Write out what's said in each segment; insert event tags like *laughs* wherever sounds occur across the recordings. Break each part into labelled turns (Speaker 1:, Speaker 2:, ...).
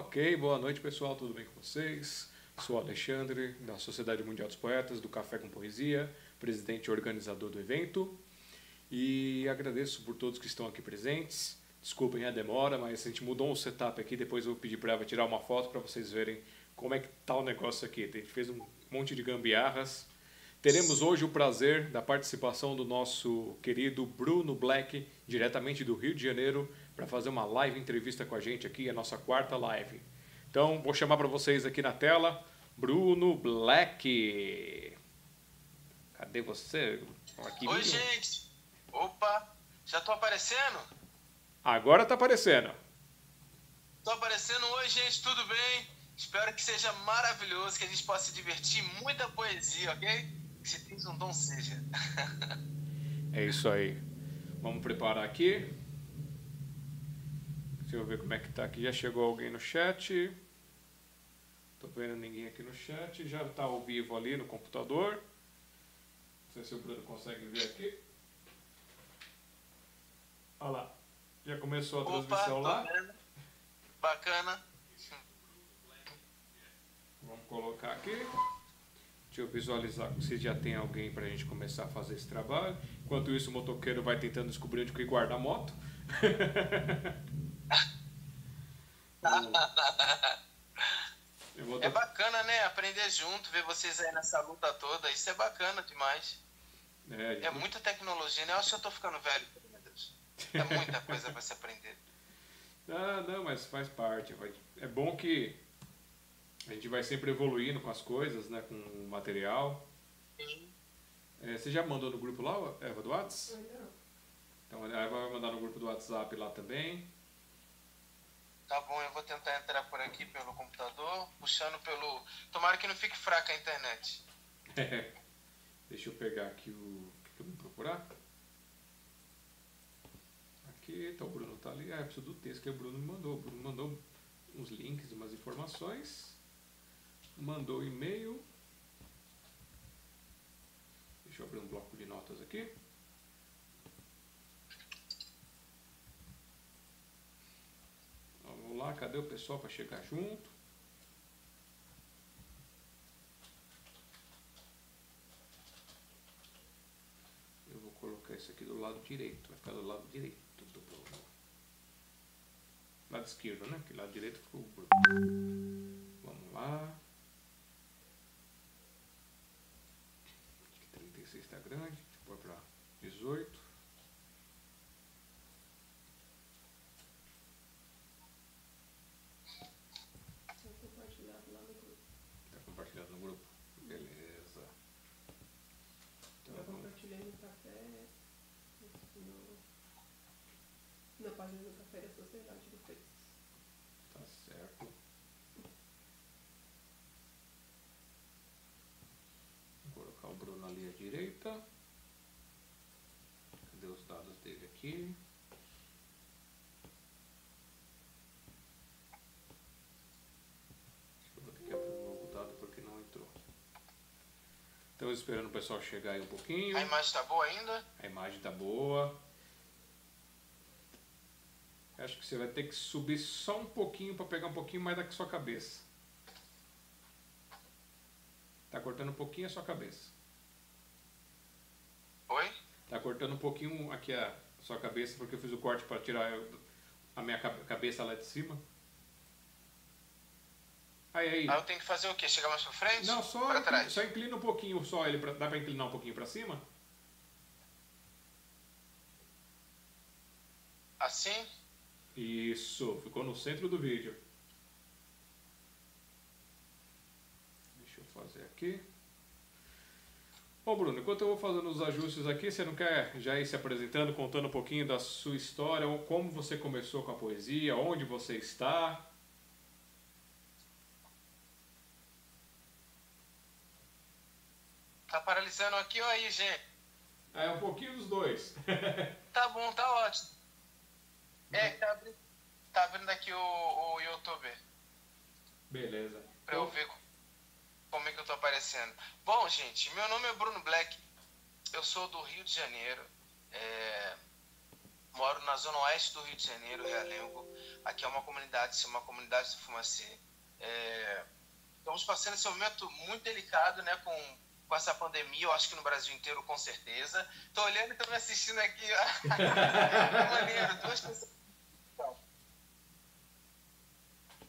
Speaker 1: Ok, boa noite pessoal, tudo bem com vocês? Sou Alexandre, da Sociedade Mundial dos Poetas, do Café com Poesia, presidente e organizador do evento. E agradeço por todos que estão aqui presentes. Desculpem a demora, mas a gente mudou um setup aqui, depois eu vou pedir para ela tirar uma foto para vocês verem como é que tá o negócio aqui. A gente fez um monte de gambiarras. Teremos hoje o prazer da participação do nosso querido Bruno Black, diretamente do Rio de Janeiro, para fazer uma live entrevista com a gente aqui, a nossa quarta live. Então, vou chamar para vocês aqui na tela Bruno Black. Cadê você?
Speaker 2: Aqui Oi, gente. Opa, já tô aparecendo?
Speaker 1: Agora tá aparecendo.
Speaker 2: Tô aparecendo. Oi, gente, tudo bem? Espero que seja maravilhoso, que a gente possa se divertir. Muita poesia, ok? Que se tens um dom seja. *laughs*
Speaker 1: é isso aí. Vamos preparar aqui. Deixa eu ver como é que tá aqui. Já chegou alguém no chat. Tô vendo ninguém aqui no chat. Já tá ao vivo ali no computador. Não sei se o Bruno consegue ver aqui. Olha lá. Já começou a Opa, transmissão lá. Vendo.
Speaker 2: Bacana.
Speaker 1: Vamos colocar aqui. Deixa eu visualizar se já tem alguém para a gente começar a fazer esse trabalho. Enquanto isso, o motoqueiro vai tentando descobrir onde que guarda a moto. *laughs*
Speaker 2: É bacana, né? Aprender junto, ver vocês aí nessa luta toda. Isso é bacana demais. É, é muita tecnologia, né? Eu acho que eu tô ficando velho, meu Deus. É muita coisa para se aprender. *laughs*
Speaker 1: Ah, não, mas faz parte. É bom que a gente vai sempre evoluindo com as coisas, né? Com o material. Sim. É, você já mandou no grupo lá, Eva do WhatsApp? Não. Então a Eva vai mandar no grupo do WhatsApp lá também.
Speaker 2: Tá bom, eu vou tentar entrar por aqui pelo computador, puxando pelo. Tomara que não fique fraca a internet. *laughs*
Speaker 1: Deixa eu pegar aqui o. O que eu vou procurar? Aqui, tá, o Bruno tá ali. Ah, eu preciso do texto que o Bruno me mandou. O Bruno mandou uns links, umas informações. Mandou e-mail. Deixa eu abrir um bloco de notas aqui. Vamos lá, cadê o pessoal para chegar junto? Eu vou colocar isso aqui do lado direito, vai ficar do lado direito do programa. Lado esquerdo, né? Que lado direito ficou Vamos lá. Que 36 está grande, pôr para 18.
Speaker 3: Página do Café da Sociedade do Face.
Speaker 1: Tá certo. Vou colocar o Bruno ali à direita. Cadê os dados dele aqui? Eu vou ter que abrir um novo dado porque não entrou. Estamos esperando o pessoal chegar aí um pouquinho.
Speaker 2: A imagem tá boa ainda?
Speaker 1: A imagem tá boa. Acho que você vai ter que subir só um pouquinho para pegar um pouquinho mais da sua cabeça. Tá cortando um pouquinho a sua cabeça.
Speaker 2: Oi?
Speaker 1: Tá cortando um pouquinho aqui a sua cabeça porque eu fiz o corte para tirar a minha cabeça lá de cima.
Speaker 2: Aí, aí. Ah, eu tenho que fazer o quê? Chegar mais pra frente?
Speaker 1: Não, só, pra trás. só inclina um pouquinho só ele. Pra, dá pra inclinar um pouquinho pra cima?
Speaker 2: Assim?
Speaker 1: Isso, ficou no centro do vídeo. Deixa eu fazer aqui. Bom, Bruno, enquanto eu vou fazendo os ajustes aqui, você não quer já ir se apresentando, contando um pouquinho da sua história, como você começou com a poesia, onde você está?
Speaker 2: Tá paralisando aqui ou aí, gente?
Speaker 1: É um pouquinho dos dois. *laughs*
Speaker 2: tá bom, tá ótimo. É, tá abrindo, tá abrindo aqui o, o YouTube.
Speaker 1: Beleza.
Speaker 2: Pra eu ver como é que eu tô aparecendo. Bom, gente, meu nome é Bruno Black. Eu sou do Rio de Janeiro. É, moro na zona oeste do Rio de Janeiro, Realengo. Aqui é uma comunidade, se uma comunidade do Fumacê. É, estamos passando esse momento muito delicado, né, com, com essa pandemia, eu acho que no Brasil inteiro, com certeza. Estou olhando e estou me assistindo aqui, ó. *laughs* maneiro, duas pessoas.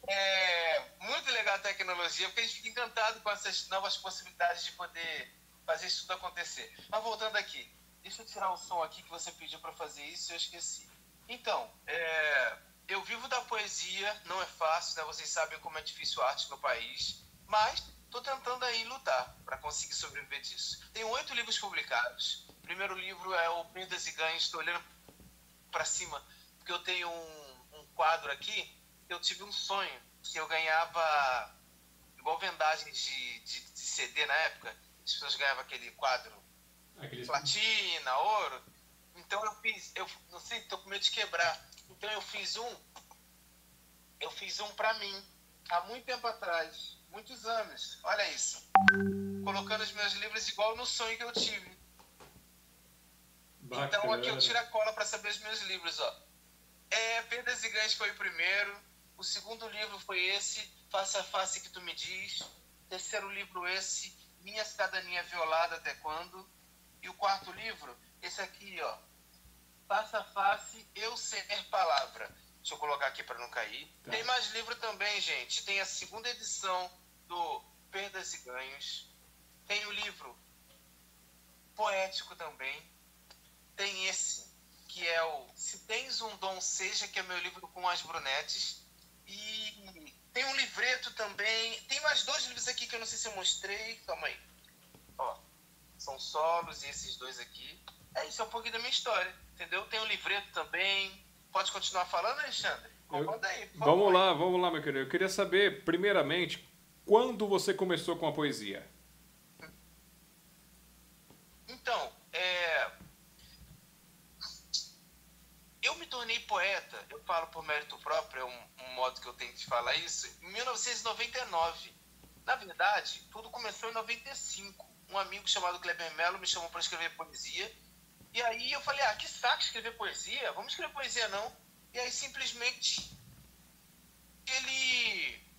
Speaker 2: É muito legal a tecnologia, porque a gente fica encantado com essas novas possibilidades de poder fazer isso tudo acontecer. Mas voltando aqui, deixa eu tirar o som aqui que você pediu para fazer isso e eu esqueci. Então, é, eu vivo da poesia, não é fácil, né? Vocês sabem como é difícil a arte no país, mas estou tentando aí lutar para conseguir sobreviver disso. Tenho oito livros publicados. O primeiro livro é o Perdas e Ganhos. Estou olhando para cima porque eu tenho um, um quadro aqui. Eu tive um sonho que eu ganhava igual vendagem de, de, de CD na época. As pessoas ganhavam aquele quadro Aqueles... platina, ouro. Então eu fiz, eu não sei, estou com medo de quebrar. Então eu fiz um, eu fiz um para mim, há muito tempo atrás, muitos anos. Olha isso. Colocando os meus livros igual no sonho que eu tive. Bacana. Então aqui eu tiro a cola para saber os meus livros, ó. É, Perdas e Ganhos foi o primeiro. O segundo livro foi esse, Face a Face que tu me diz. Terceiro livro esse, Minha Cidadania Violada até quando? E o quarto livro, esse aqui, ó, Face a Face, Eu Ser Palavra. Deixa eu colocar aqui para não cair. Tá. Tem mais livro também, gente. Tem a segunda edição do Perdas e Ganhos. Tem o livro poético também. Tem esse, que é o Se Tens um Dom Seja, que é meu livro com as brunetes. E tem um livreto também. Tem mais dois livros aqui que eu não sei se eu mostrei. Calma aí. Ó, são solos e esses dois aqui. É isso, é um pouquinho da minha história, entendeu? Tem um livreto também. Pode continuar falando, Alexandre?
Speaker 1: Eu... Aí, vamos lá, vamos lá, meu querido. Eu queria saber, primeiramente, quando você começou com a poesia?
Speaker 2: Então, é... eu me tornei poeta, eu falo por mérito próprio, é um, um modo que eu tenho de falar isso, em 1999. Na verdade, tudo começou em 95. Um amigo chamado Kleber Melo me chamou para escrever poesia e aí eu falei, ah, que saco escrever poesia, vamos escrever poesia não. E aí simplesmente ele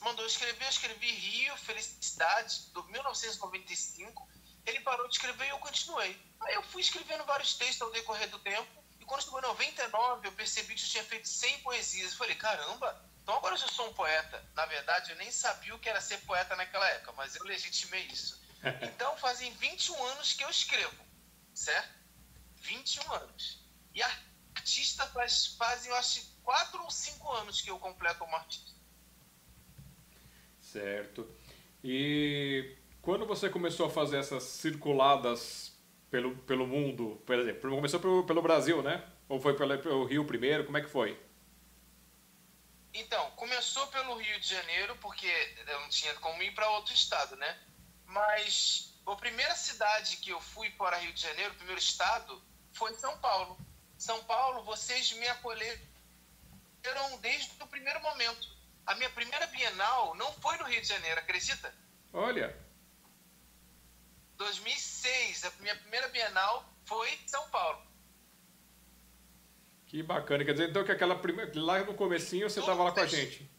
Speaker 2: mandou escrever, eu escrevi Rio, Felicidade, do 1995. Ele parou de escrever e eu continuei. Aí eu fui escrevendo vários textos ao decorrer do tempo. E quando chegou em 99, eu percebi que eu tinha feito 100 poesias. Eu falei, caramba, então agora eu já sou um poeta. Na verdade, eu nem sabia o que era ser poeta naquela época, mas eu legitimei isso. *laughs* Então fazem 21 anos que eu escrevo, certo? 21 anos. E artista faz, fazem, eu acho, 4 ou 5 anos que eu completo como artista.
Speaker 1: Certo. E quando você começou a fazer essas circuladas pelo, pelo mundo, por exemplo, começou pelo, pelo Brasil, né? Ou foi pelo, pelo Rio primeiro? Como é que foi?
Speaker 2: Então, começou pelo Rio de Janeiro, porque eu não tinha como ir para outro estado, né? Mas a primeira cidade que eu fui para Rio de Janeiro, o primeiro estado, foi São Paulo. São Paulo, vocês me acolheram desde o primeiro momento. A minha primeira Bienal não foi no Rio de Janeiro, acredita?
Speaker 1: Olha.
Speaker 2: 2006, a minha primeira Bienal foi em São Paulo.
Speaker 1: Que bacana. Quer dizer, então que aquela primeira, lá no comecinho você estava lá com a gente.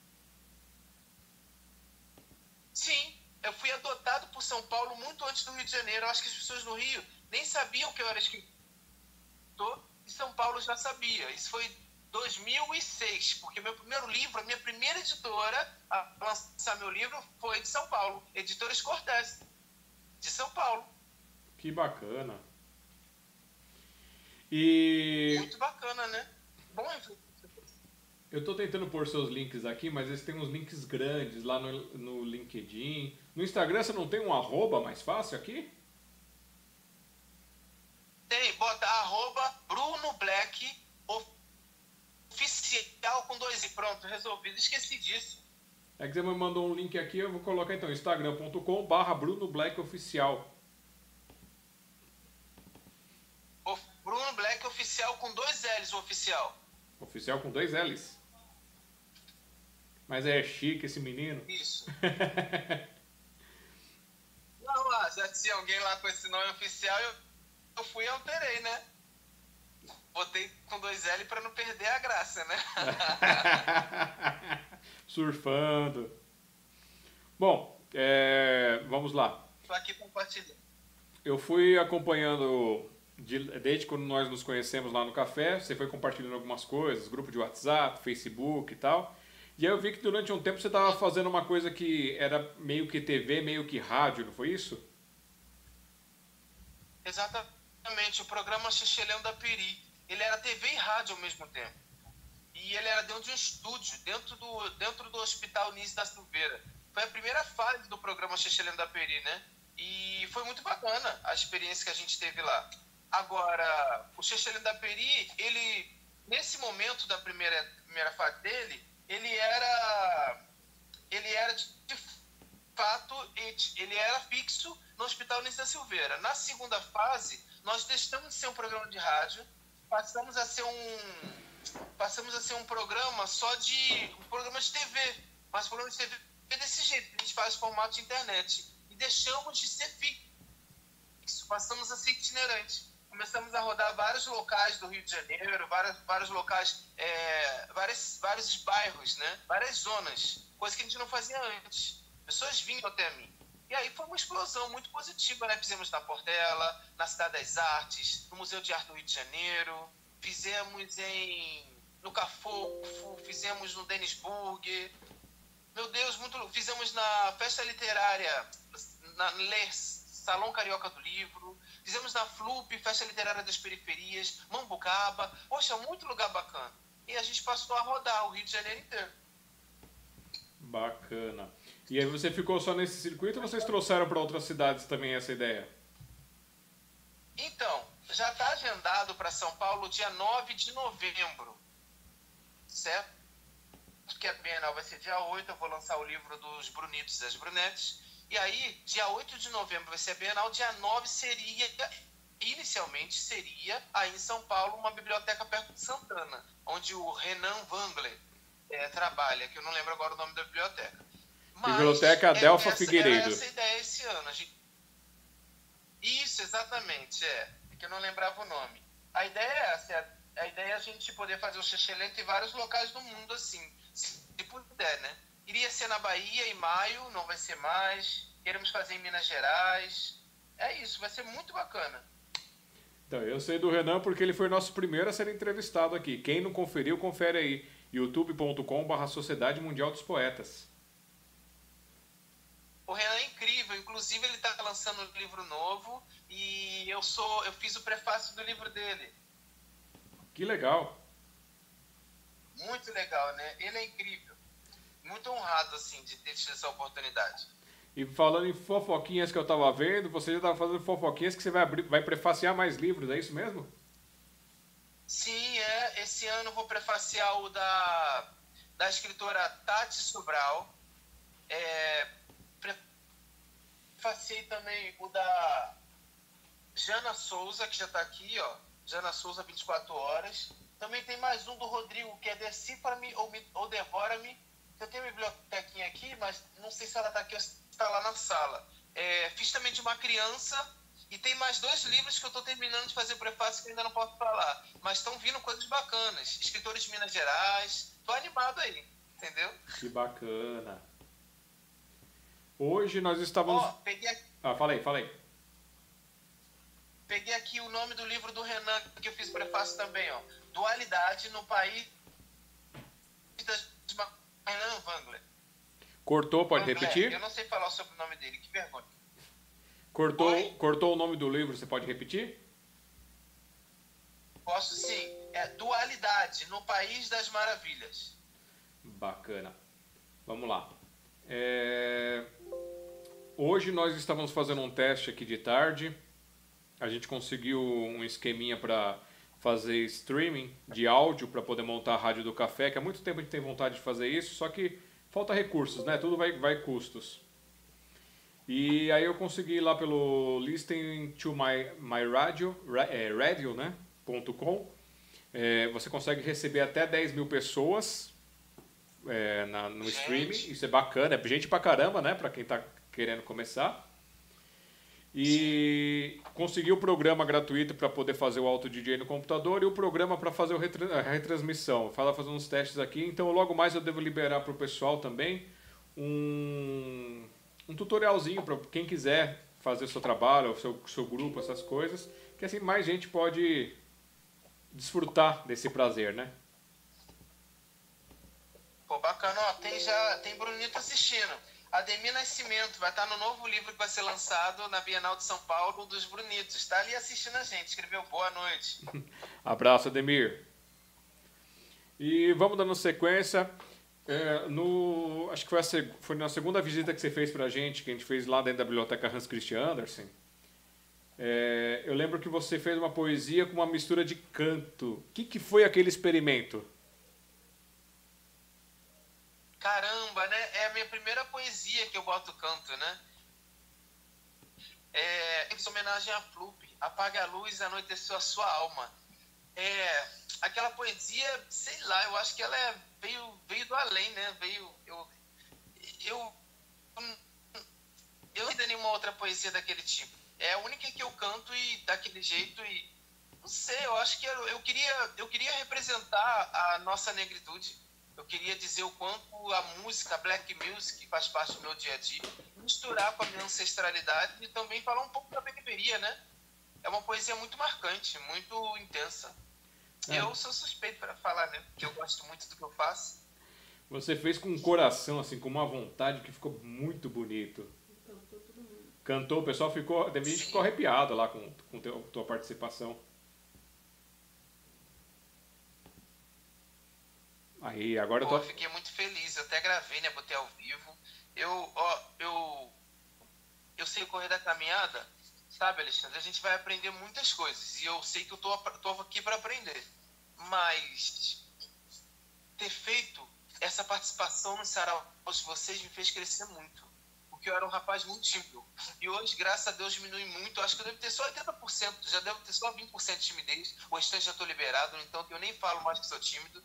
Speaker 2: Sim, eu fui adotado por São Paulo muito antes do Rio de Janeiro. Eu acho que as pessoas no Rio nem sabiam que eu era escritor e São Paulo já sabia. Isso foi 2006, porque meu primeiro livro, a minha primeira editora a lançar meu livro foi de São Paulo, Editores Cortés, de São Paulo.
Speaker 1: Que bacana. E.
Speaker 2: Muito bacana, né? Bom,
Speaker 1: eu estou tentando pôr seus links aqui, mas eles têm uns links grandes lá no, no LinkedIn. No Instagram você não tem um arroba mais fácil aqui?
Speaker 2: Tem, bota arroba Bruno Black oficial com dois e pronto, resolvido. Esqueci disso.
Speaker 1: É que você me mandou um link aqui, eu vou colocar então instagram.com barra Bruno Black Oficial.
Speaker 2: Bruno Black Oficial com dois L's, o oficial.
Speaker 1: Oficial com dois L's. Mas é chique esse menino.
Speaker 2: Isso. *laughs* Não, lá, já tinha alguém lá com esse nome oficial, eu, eu fui e alterei, né? botei com dois L para não perder a graça, né? *laughs* *laughs*
Speaker 1: Surfando. Bom, é, vamos lá.
Speaker 2: Aqui compartilhando.
Speaker 1: Eu fui acompanhando de, desde quando nós nos conhecemos lá no café. Você foi compartilhando algumas coisas, grupo de WhatsApp, Facebook e tal. E aí eu vi que durante um tempo você estava fazendo uma coisa que era meio que TV, meio que rádio, não foi isso?
Speaker 2: Exatamente. O programa Xixelhão da Peri. Ele era TV e rádio ao mesmo tempo. E ele era dentro de um estúdio, dentro do, dentro do Hospital Nise da Silveira. Foi a primeira fase do programa Xixelhão da Peri, né? E foi muito bacana a experiência que a gente teve lá. Agora, o Xixelhão da Peri, ele, nesse momento da primeira, primeira fase dele, ele era ele era de, fato ele era fixo no Hospital Nise da Silveira. Na segunda fase, nós deixamos de ser um programa de rádio, passamos a ser um passamos a ser um programa só de um programa de TV, mas um programa de TV desse jeito, a gente faz formato de internet e deixamos de ser fixo, passamos a ser itinerante começamos a rodar vários locais do Rio de Janeiro, vários, vários locais, é, vários bairros, né? várias zonas, coisa que a gente não fazia antes. Pessoas vinham até mim. E aí foi uma explosão muito positiva, né? Fizemos na Portela, na Cidade das Artes, no Museu de Arte do Rio de Janeiro, fizemos em no Cafofo, fizemos no Denisburg. Meu Deus, muito fizemos na festa literária na Salão Carioca do Livro, Fizemos na FLUP, Festa Literária das Periferias, Mambucaba. Poxa, muito lugar bacana. E a gente passou a rodar o Rio de Janeiro inteiro.
Speaker 1: Bacana. E aí você ficou só nesse circuito ou vocês trouxeram para outras cidades também essa ideia?
Speaker 2: Então, já está agendado para São Paulo dia 9 de novembro. Certo? Que a Bienal vai ser dia 8, eu vou lançar o livro dos Brunitos e das Brunettes. E aí, dia 8 de novembro vai ser a Bienal, dia 9 seria, inicialmente seria aí em São Paulo, uma biblioteca perto de Santana, onde o Renan Wangler é, trabalha, que eu não lembro agora o nome da biblioteca.
Speaker 1: Mas biblioteca Adelfa
Speaker 2: é,
Speaker 1: Figueiredo.
Speaker 2: Essa ideia esse ano. Gente... Isso, exatamente, é. Que eu não lembrava o nome. A ideia é essa, é a ideia é a gente poder fazer o Xexelento em vários locais do mundo, assim, se puder, né? Iria ser na Bahia em maio, não vai ser mais. Queremos fazer em Minas Gerais. É isso, vai ser muito bacana.
Speaker 1: Então, eu sei do Renan porque ele foi nosso primeiro a ser entrevistado aqui. Quem não conferiu, confere aí. youtube.com.br Sociedade Mundial dos Poetas.
Speaker 2: O Renan é incrível, inclusive ele está lançando um livro novo e eu sou, eu fiz o prefácio do livro dele.
Speaker 1: Que legal.
Speaker 2: Muito legal, né? Ele é incrível muito honrado, assim, de ter tido essa oportunidade.
Speaker 1: E falando em fofoquinhas que eu estava vendo, você já estava fazendo fofoquinhas que você vai, abrir, vai prefaciar mais livros, é isso mesmo?
Speaker 2: Sim, é. Esse ano eu vou prefaciar o da, da escritora Tati Sobral. É, prefaciei também o da Jana Souza, que já está aqui, ó. Jana Souza, 24 horas. Também tem mais um do Rodrigo, que é Decifra-me ou, ou Devora-me, eu tenho uma bibliotequinha aqui, mas não sei se ela está aqui ou se está lá na sala. É, fiz também de uma criança e tem mais dois livros que eu estou terminando de fazer prefácio que ainda não posso falar. Mas estão vindo coisas bacanas. Escritores de Minas Gerais. Estou animado aí, entendeu?
Speaker 1: Que bacana. Hoje nós estávamos.
Speaker 2: Ó, peguei aqui...
Speaker 1: Ah, falei, falei.
Speaker 2: Peguei aqui o nome do livro do Renan, que eu fiz prefácio também, ó. Dualidade no País Renan Wangler.
Speaker 1: Cortou, pode Wangler. repetir?
Speaker 2: Eu não sei falar o nome dele, que vergonha.
Speaker 1: Cortou, cortou o nome do livro, você pode repetir?
Speaker 2: Posso sim. É Dualidade, no País das Maravilhas.
Speaker 1: Bacana. Vamos lá. É... Hoje nós estávamos fazendo um teste aqui de tarde. A gente conseguiu um esqueminha para fazer streaming de áudio para poder montar a rádio do café, que há muito tempo a gente tem vontade de fazer isso, só que falta recursos, né? Tudo vai, vai custos. E aí eu consegui ir lá pelo listening to my, my radio, é, radio, né? .com. É, você consegue receber até 10 mil pessoas é, na, no streaming. Isso é bacana, é gente pra caramba, né? Pra quem tá querendo começar. E consegui o programa gratuito para poder fazer o auto DJ no computador e o programa para fazer a retransmissão. Fala fazendo uns testes aqui, então logo mais eu devo liberar para o pessoal também um, um tutorialzinho para quem quiser fazer o seu trabalho, o seu, seu grupo, essas coisas, que assim mais gente pode desfrutar desse prazer, né?
Speaker 2: Pô, bacana, ó, tem já tem Brunito assistindo. Ademir Nascimento vai estar no novo livro que vai ser lançado na Bienal de São Paulo dos Brunitos. Está ali assistindo a gente, escreveu boa noite. *laughs*
Speaker 1: Abraço, Ademir. E vamos dando sequência. É, no, acho que foi, a, foi na segunda visita que você fez para a gente, que a gente fez lá dentro da biblioteca Hans Christian Andersen. É, eu lembro que você fez uma poesia com uma mistura de canto. O que, que foi aquele experimento?
Speaker 2: Caramba, né? É a minha primeira poesia que eu boto canto, né? É, em homenagem a Flup, Apaga a luz, anoiteceu a sua alma. É, aquela poesia, sei lá, eu acho que ela é, veio, veio do além, né? Veio, eu, eu, eu não tenho nenhuma outra poesia daquele tipo. É a única que eu canto e daquele jeito e não sei, eu acho que eu, eu queria, eu queria representar a nossa negritude. Eu queria dizer o quanto a música, a black music, faz parte do meu dia a dia, misturar com a minha ancestralidade e também falar um pouco da periferia, né? É uma poesia muito marcante, muito intensa. É. Eu sou suspeito para falar, né? Porque eu gosto muito do que eu faço.
Speaker 1: Você fez com um coração, assim, com uma vontade que ficou muito bonito. Cantou todo mundo. Cantou, o pessoal ficou. Teve gente ficou arrepiado lá com, com teu, tua participação. Aí, agora
Speaker 2: Pô,
Speaker 1: eu tô.
Speaker 2: Eu fiquei muito feliz, eu até gravei, né? Botei ao vivo. Eu, ó, eu. Eu sei correr da caminhada, sabe, Alexandre? A gente vai aprender muitas coisas. E eu sei que eu tô, tô aqui para aprender. Mas ter feito essa participação no Sarau de vocês me fez crescer muito. Porque eu era um rapaz muito tímido. E hoje, graças a Deus, diminui muito. Eu acho que eu devo ter só 80%, já devo ter só 20% de timidez. O restante já estou liberado, então eu nem falo mais que sou tímido.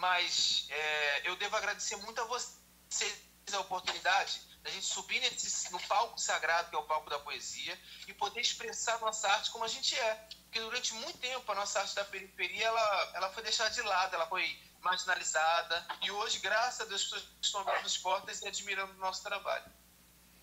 Speaker 2: Mas é, eu devo agradecer muito a vocês a oportunidade da gente subir nesse, no palco sagrado, que é o palco da poesia, e poder expressar nossa arte como a gente é. Porque durante muito tempo a nossa arte da periferia ela, ela foi deixada de lado, ela foi marginalizada, e hoje, graças a Deus, as pessoas estão abrindo as portas e admirando o nosso trabalho.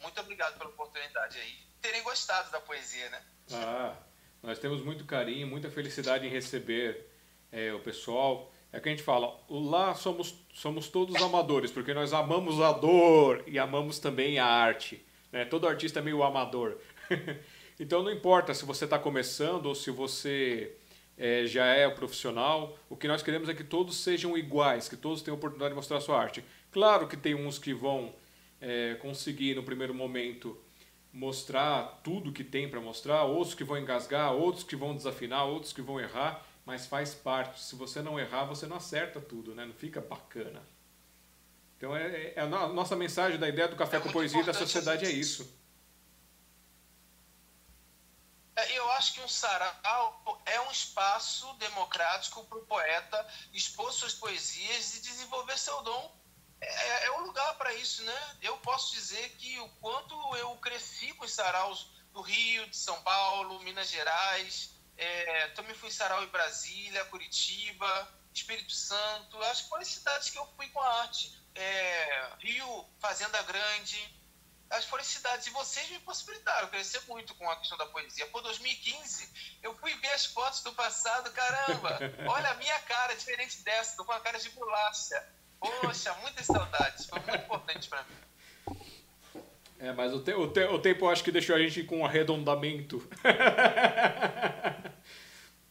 Speaker 2: Muito obrigado pela oportunidade aí. Terem gostado da poesia, né?
Speaker 1: Ah, nós temos muito carinho, muita felicidade em receber é, o pessoal. É que a gente fala, lá somos, somos todos amadores, porque nós amamos a dor e amamos também a arte. Né? Todo artista é meio amador. *laughs* então não importa se você está começando ou se você é, já é profissional, o que nós queremos é que todos sejam iguais, que todos tenham a oportunidade de mostrar a sua arte. Claro que tem uns que vão é, conseguir no primeiro momento mostrar tudo que tem para mostrar, outros que vão engasgar, outros que vão desafinar, outros que vão errar mas faz parte. Se você não errar, você não acerta tudo, né? Não fica bacana. Então é, é, é a nossa mensagem da ideia do café é com poesia da sociedade é isso.
Speaker 2: É, eu acho que um sarau é um espaço democrático para o poeta expor suas poesias e desenvolver seu dom. É, é um lugar para isso, né? Eu posso dizer que o quanto eu cresci com os saraus do Rio, de São Paulo, Minas Gerais, é, também fui em Sarau em Brasília, Curitiba, Espírito Santo. Acho que foram as cidades que eu fui com a arte. É, Rio, Fazenda Grande. Acho que foram as cidades. E vocês me possibilitaram crescer muito com a questão da poesia. Por 2015, eu fui ver as fotos do passado. Caramba, *laughs* olha a minha cara, diferente dessa. Tô com a cara de bolacha. Poxa, muitas saudades. Foi muito importante para mim.
Speaker 1: É, mas o, te, o, te, o tempo acho que deixou a gente com um arredondamento. *laughs*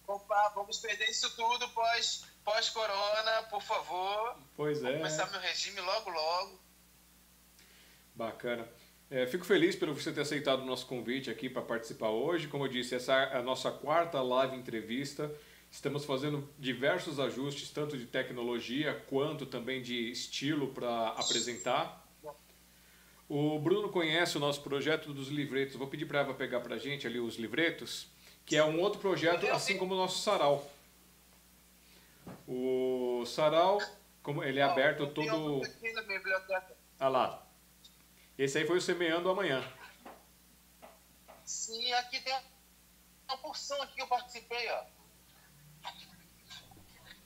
Speaker 2: Opa, vamos perder isso tudo pós, pós-corona, por favor.
Speaker 1: Pois é.
Speaker 2: Vou começar meu regime logo, logo.
Speaker 1: Bacana. É, fico feliz por você ter aceitado o nosso convite aqui para participar hoje. Como eu disse, essa é a nossa quarta live entrevista. Estamos fazendo diversos ajustes, tanto de tecnologia quanto também de estilo para apresentar. O Bruno conhece o nosso projeto dos livretos. Vou pedir para ela pegar para a gente ali os livretos, que é um outro projeto, assim como o nosso sarau. O sarau, como ele é aberto todo. Ah lá. Esse aí foi o Semeando Amanhã.
Speaker 2: Sim, aqui tem uma porção aqui que eu participei, ó.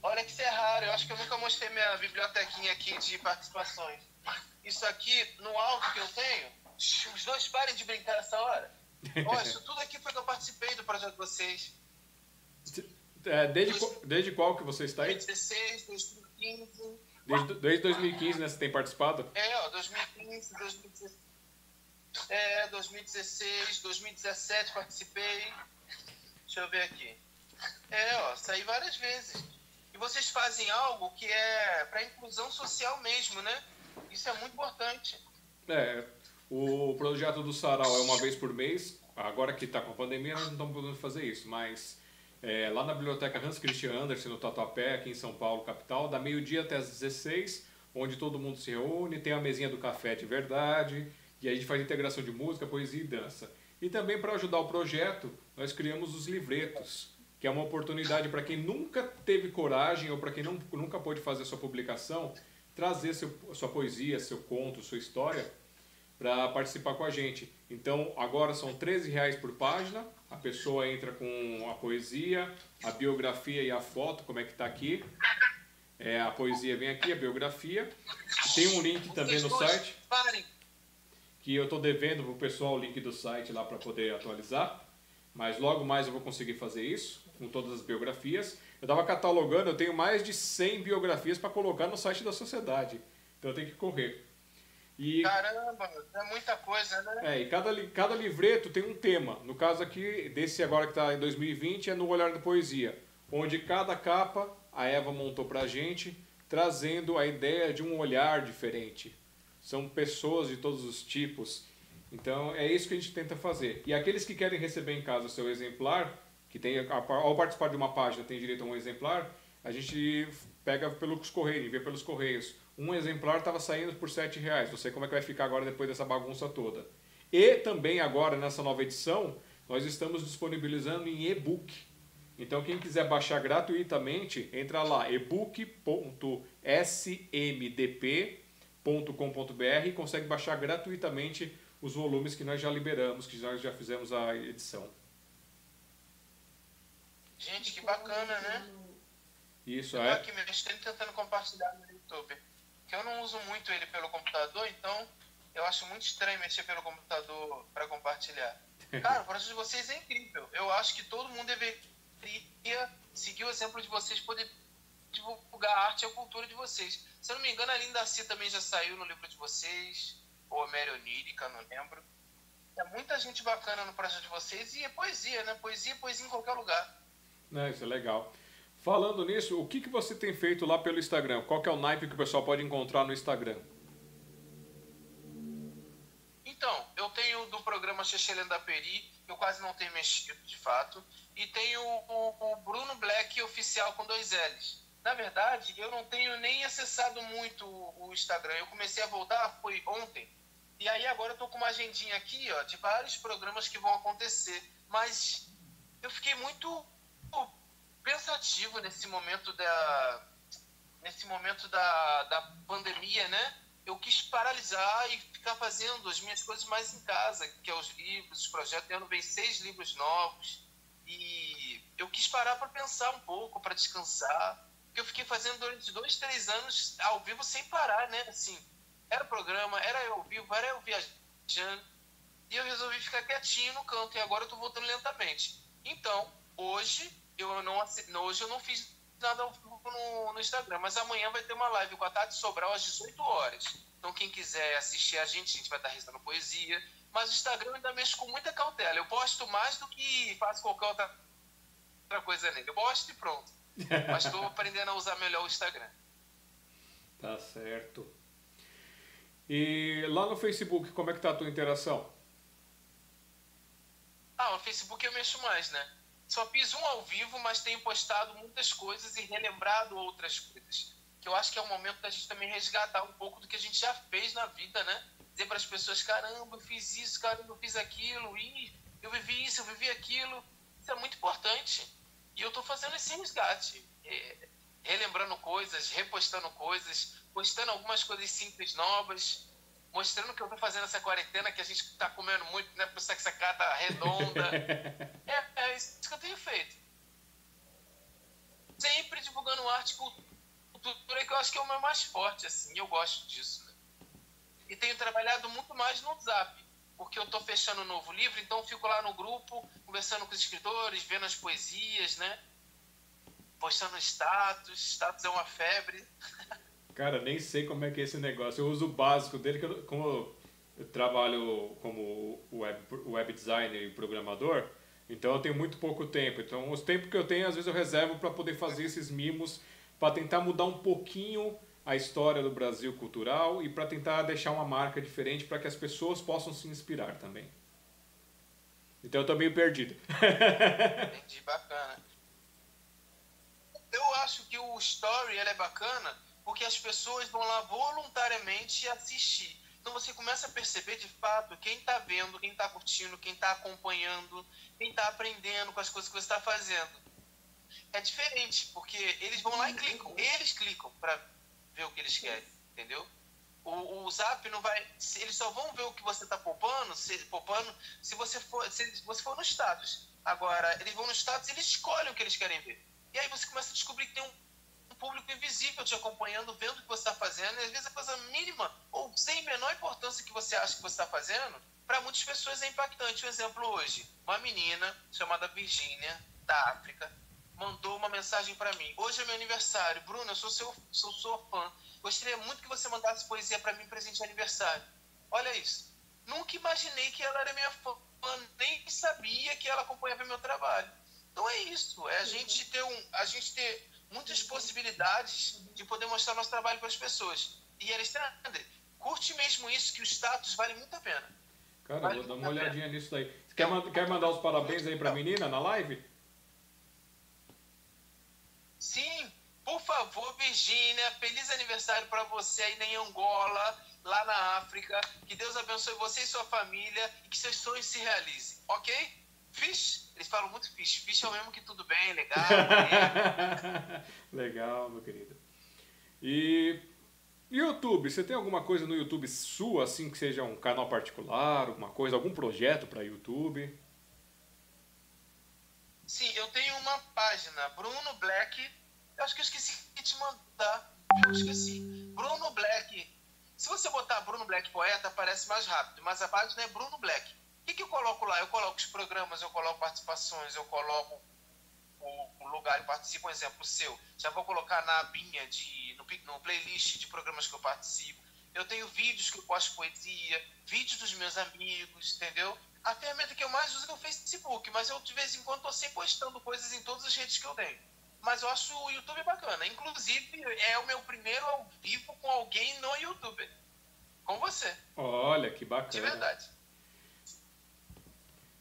Speaker 2: Olha que isso é raro, eu acho que eu nunca mostrei minha bibliotequinha aqui de participações. Isso aqui, no alto que eu tenho, os dois parem de brincar essa hora. Ó, *laughs* isso tudo aqui foi que eu participei do projeto de vocês.
Speaker 1: É, desde, qu- desde qual que você está aí?
Speaker 2: 2016, 2015.
Speaker 1: Desde, desde 2015, né? Você tem participado?
Speaker 2: É, ó, 2015, 2016. É, 2016, 2017 participei. Deixa eu ver aqui. É, ó, saí várias vezes. E vocês fazem algo que é para inclusão social mesmo, né? Isso é muito importante.
Speaker 1: É, o projeto do Sarau é uma vez por mês. Agora que está com a pandemia, nós não estamos podendo fazer isso, mas é, lá na biblioteca Hans Christian Andersen, no Tatuapé, aqui em São Paulo, capital, da meio-dia até as 16, onde todo mundo se reúne, tem a mesinha do café de verdade, e aí a gente faz integração de música, poesia e dança. E também para ajudar o projeto, nós criamos os livretos, que é uma oportunidade para quem nunca teve coragem ou para quem não, nunca pôde fazer sua publicação, trazer seu, sua poesia, seu conto, sua história para participar com a gente. Então, agora são 13 reais por página. A pessoa entra com a poesia, a biografia e a foto, como é que está aqui. É, a poesia vem aqui, a biografia. Tem um link também no site, que eu estou devendo para o pessoal o link do site lá para poder atualizar. Mas logo mais eu vou conseguir fazer isso, com todas as biografias. Eu estava catalogando, eu tenho mais de 100 biografias para colocar no site da sociedade. Então eu tenho que correr. E
Speaker 2: Caramba, é muita coisa, né?
Speaker 1: é, e cada, cada livreto tem um tema. No caso aqui, desse agora que está em 2020, é no Olhar da Poesia, onde cada capa a Eva montou pra gente, trazendo a ideia de um olhar diferente. São pessoas de todos os tipos. Então é isso que a gente tenta fazer. E aqueles que querem receber em casa o seu exemplar, que tem ao participar de uma página tem direito a um exemplar, a gente pega pelos correios, envia pelos correios. Um exemplar estava saindo por 7 reais. Não sei como é que vai ficar agora depois dessa bagunça toda. E também agora nessa nova edição, nós estamos disponibilizando em e-book. Então quem quiser baixar gratuitamente, entra lá ebook.smdp.com.br e consegue baixar gratuitamente os volumes que nós já liberamos, que nós já fizemos a edição.
Speaker 2: Gente, que bacana, né?
Speaker 1: Isso
Speaker 2: Eu
Speaker 1: é.
Speaker 2: aqui mexendo tentando compartilhar no YouTube. Porque eu não uso muito ele pelo computador, então eu acho muito estranho mexer pelo computador para compartilhar. *laughs* Cara, o projeto de vocês é incrível. Eu acho que todo mundo deveria seguir o exemplo de vocês, poder divulgar a arte e a cultura de vocês. Se eu não me engano, a Linda C também já saiu no livro de vocês, ou a Mary Onírica, não lembro. É muita gente bacana no projeto de vocês e é poesia, né? Poesia é poesia em qualquer lugar.
Speaker 1: Né, isso é legal. Falando nisso, o que, que você tem feito lá pelo Instagram? Qual que é o naipe que o pessoal pode encontrar no Instagram?
Speaker 2: Então, eu tenho do programa Chechelene da Peri, eu quase não tenho mexido, de fato, e tenho o, o Bruno Black oficial com dois L's. Na verdade, eu não tenho nem acessado muito o, Instagram. Eu comecei a voltar, foi ontem. E aí agora eu tô com uma agendinha aqui, ó, de vários programas que vão acontecer. Mas eu fiquei muito pensativo nesse momento da nesse momento da, da pandemia, né? Eu quis paralisar e ficar fazendo as minhas coisas mais em casa, que é os livros, os projetos. Eu vem seis livros novos e eu quis parar para pensar um pouco, para descansar. Porque eu fiquei fazendo durante dois, três anos ao vivo sem parar, né? Assim, era programa, era eu ao vivo, era eu viajando. E eu resolvi ficar quietinho no canto e agora eu tô voltando lentamente. Então, hoje eu não, hoje eu não fiz nada no, no Instagram, mas amanhã vai ter uma live com a Tati Sobral às 18 horas. Então, quem quiser assistir a gente, a gente vai estar recitando poesia. Mas o Instagram eu ainda mexo com muita cautela. Eu posto mais do que faço qualquer outra, outra coisa nele. Eu posto e pronto. *laughs* Mas estou aprendendo a usar melhor o Instagram.
Speaker 1: Tá certo. E lá no Facebook, como é que tá a tua interação?
Speaker 2: Ah, no Facebook eu mexo mais, né? Só fiz um ao vivo, mas tenho postado muitas coisas e relembrado outras coisas. Que eu acho que é o momento da gente também resgatar um pouco do que a gente já fez na vida, né? Dizer para as pessoas: caramba, eu fiz isso, caramba, eu fiz aquilo, e eu vivi isso, eu vivi aquilo. Isso é muito importante. E eu tô fazendo esse resgate. é, relembrando coisas, repostando coisas, postando algumas coisas simples novas. Mostrando que eu tô fazendo nessa quarentena, que a gente tá comendo muito, né? Por essa sacada redonda. *laughs* é, é isso que eu tenho feito. Sempre divulgando arte e cultura, que eu acho que é o meu mais forte, assim, eu gosto disso. Né? E tenho trabalhado muito mais no Zap, porque eu tô fechando um novo livro, então fico lá no grupo, conversando com os escritores, vendo as poesias, né? Postando status, status é uma febre. *laughs*
Speaker 1: Cara, nem sei como é que é esse negócio. Eu uso o básico dele, que eu, como eu trabalho como web, web designer e programador, então eu tenho muito pouco tempo. Então, os tempos que eu tenho, às vezes eu reservo para poder fazer esses mimos, para tentar mudar um pouquinho a história do Brasil cultural e para tentar deixar uma marca diferente para que as pessoas possam se inspirar também. Então eu tô meio perdido. *laughs*
Speaker 2: Entendi, bacana. Eu acho que o story ele é bacana porque as pessoas vão lá voluntariamente assistir. Então você começa a perceber de fato quem está vendo, quem está curtindo, quem está acompanhando, quem está aprendendo com as coisas que você está fazendo. É diferente, porque eles vão lá e clicam, eles clicam para ver o que eles querem, entendeu? O, o Zap não vai. Eles só vão ver o que você está poupando, se, poupando se você for se você for no status. Agora, eles vão no status e eles escolhem o que eles querem ver. E aí você começa a descobrir que tem um público invisível te acompanhando, vendo o que você está fazendo, e às vezes a coisa mínima ou sem menor importância que você acha que você está fazendo, para muitas pessoas é impactante. Um exemplo hoje: uma menina chamada Virgínia, da África, mandou uma mensagem para mim. Hoje é meu aniversário. Bruno, eu sou seu sou sua fã. Gostaria muito que você mandasse poesia para mim presente de aniversário. Olha isso. Nunca imaginei que ela era minha fã, nem sabia que ela acompanhava meu trabalho. Então é isso, é a gente ter um, a gente ter muitas possibilidades de poder mostrar nosso trabalho para as pessoas. E Alexandre, curte mesmo isso, que o status vale muito a pena.
Speaker 1: Cara, vale vou dar uma olhadinha pena. nisso daí. Quer, quer mandar os parabéns aí para a menina na live?
Speaker 2: Sim, por favor, Virgínia, feliz aniversário para você aí em Angola, lá na África. Que Deus abençoe você e sua família e que seus sonhos se realizem, ok? Fish, eles falam muito fish. Fish é o mesmo que tudo bem, legal. *laughs*
Speaker 1: legal, meu querido. E YouTube, você tem alguma coisa no YouTube sua, assim, que seja um canal particular, alguma coisa, algum projeto para YouTube?
Speaker 2: Sim, eu tenho uma página, Bruno Black. Eu acho que eu esqueci de te mandar. Eu esqueci. Bruno Black. Se você botar Bruno Black Poeta, aparece mais rápido. Mas a página é Bruno Black. O que, que eu coloco lá? Eu coloco os programas, eu coloco participações, eu coloco o, lugar e participo, um exemplo seu. Já vou colocar na abinha, de, no, no playlist de programas que eu participo. Eu tenho vídeos que eu posto poesia, vídeos dos meus amigos, entendeu? A ferramenta que eu mais uso é o Facebook, mas eu de vez em quando estou sempre postando coisas em todas as redes que eu tenho. Mas eu acho o YouTube bacana. Inclusive, é o meu primeiro ao vivo com alguém no YouTube. Com você.
Speaker 1: Olha, que bacana.
Speaker 2: De verdade.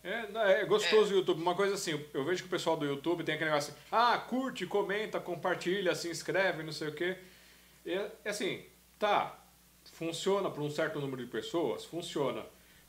Speaker 1: É, é gostoso o YouTube. Uma coisa assim, eu vejo que o pessoal do YouTube tem aquele negócio assim, ah, curte, comenta, compartilha, se inscreve, não sei o quê. É, assim, tá, funciona para um certo número de pessoas, funciona.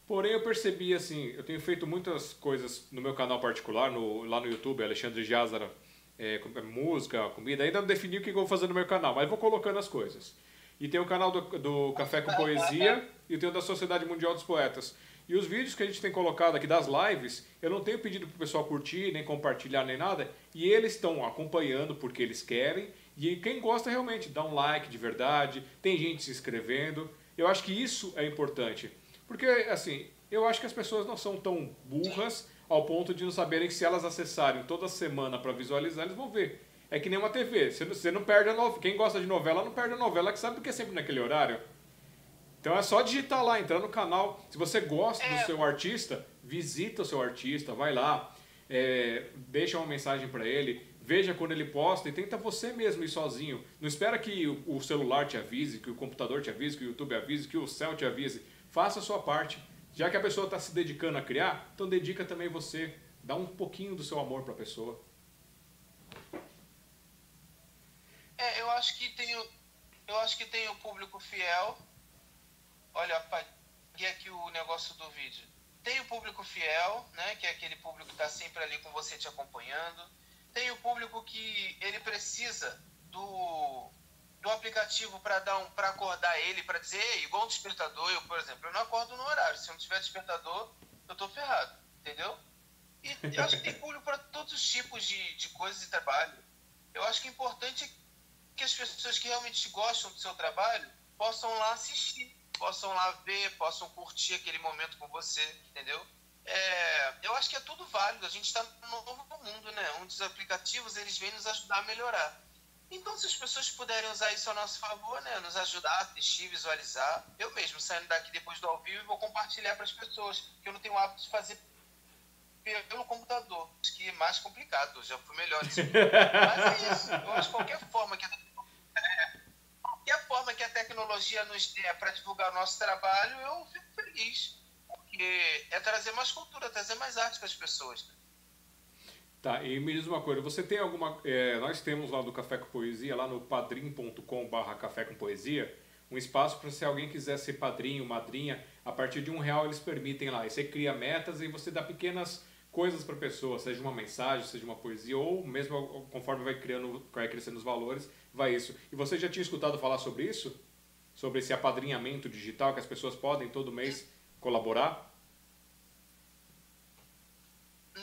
Speaker 1: Porém, eu percebi assim, eu tenho feito muitas coisas no meu canal particular, no, lá no YouTube, Alexandre Jazara, é, é, música, comida, ainda não defini o que eu vou fazer no meu canal, mas vou colocando as coisas. E tem o canal do, do Café com Poesia e tem o da Sociedade Mundial dos Poetas. E os vídeos que a gente tem colocado aqui das lives, eu não tenho pedido para o pessoal curtir, nem compartilhar, nem nada. E eles estão acompanhando porque eles querem. E quem gosta realmente, dá um like de verdade. Tem gente se inscrevendo. Eu acho que isso é importante. Porque, assim, eu acho que as pessoas não são tão burras ao ponto de não saberem que se elas acessarem toda semana para visualizar, eles vão ver. É que nem uma TV. Você não, você não perde a novela. Quem gosta de novela não perde a novela, que sabe porque é sempre naquele horário. Então é só digitar lá, entrar no canal. Se você gosta é. do seu artista, visita o seu artista, vai lá, é, deixa uma mensagem para ele, veja quando ele posta e tenta você mesmo ir sozinho. Não espera que o celular te avise, que o computador te avise, que o YouTube avise, que o céu te avise. Faça a sua parte. Já que a pessoa está se dedicando a criar, então dedica também você. Dá um pouquinho do seu amor para a pessoa.
Speaker 2: É, eu acho que tem o, eu acho que tem o público fiel olha, apaguei aqui o negócio do vídeo. Tem o público fiel, né, que é aquele público que está sempre ali com você te acompanhando. Tem o público que ele precisa do do aplicativo para dar um, para acordar ele, para dizer, igual um despertador, eu, por exemplo, eu não acordo no horário. Se eu não tiver despertador, eu tô ferrado, entendeu? E eu acho que tem público para todos os tipos de, de coisas de trabalho. Eu acho que é importante que as pessoas que realmente gostam do seu trabalho possam lá assistir, possam lá ver, possam curtir aquele momento com você, entendeu? É, eu acho que é tudo válido. A gente está no novo mundo, né? Onde os aplicativos eles vêm nos ajudar a melhorar. Então, se as pessoas puderem usar isso a nosso favor, né, nos ajudar a assistir, visualizar, eu mesmo saindo daqui depois do ao vivo vou compartilhar para as pessoas, que eu não tenho o hábito de fazer pelo computador, Acho que é mais complicado, já fui melhor. *laughs* Mas é isso, eu acho que qualquer forma que a, qualquer forma que a tecnologia nos dê para divulgar o nosso trabalho, eu fico feliz, porque é trazer mais cultura, trazer mais arte para as pessoas.
Speaker 1: Tá, e me diz uma coisa, você tem alguma. É, nós temos lá do Café com Poesia, lá no padrim.com.br Café com Poesia, um espaço para se alguém quiser ser padrinho, madrinha, a partir de um real eles permitem lá. E você cria metas e você dá pequenas coisas para a pessoa, seja uma mensagem, seja uma poesia, ou mesmo conforme vai criando, vai crescendo os valores, vai isso. E você já tinha escutado falar sobre isso? Sobre esse apadrinhamento digital que as pessoas podem todo mês colaborar?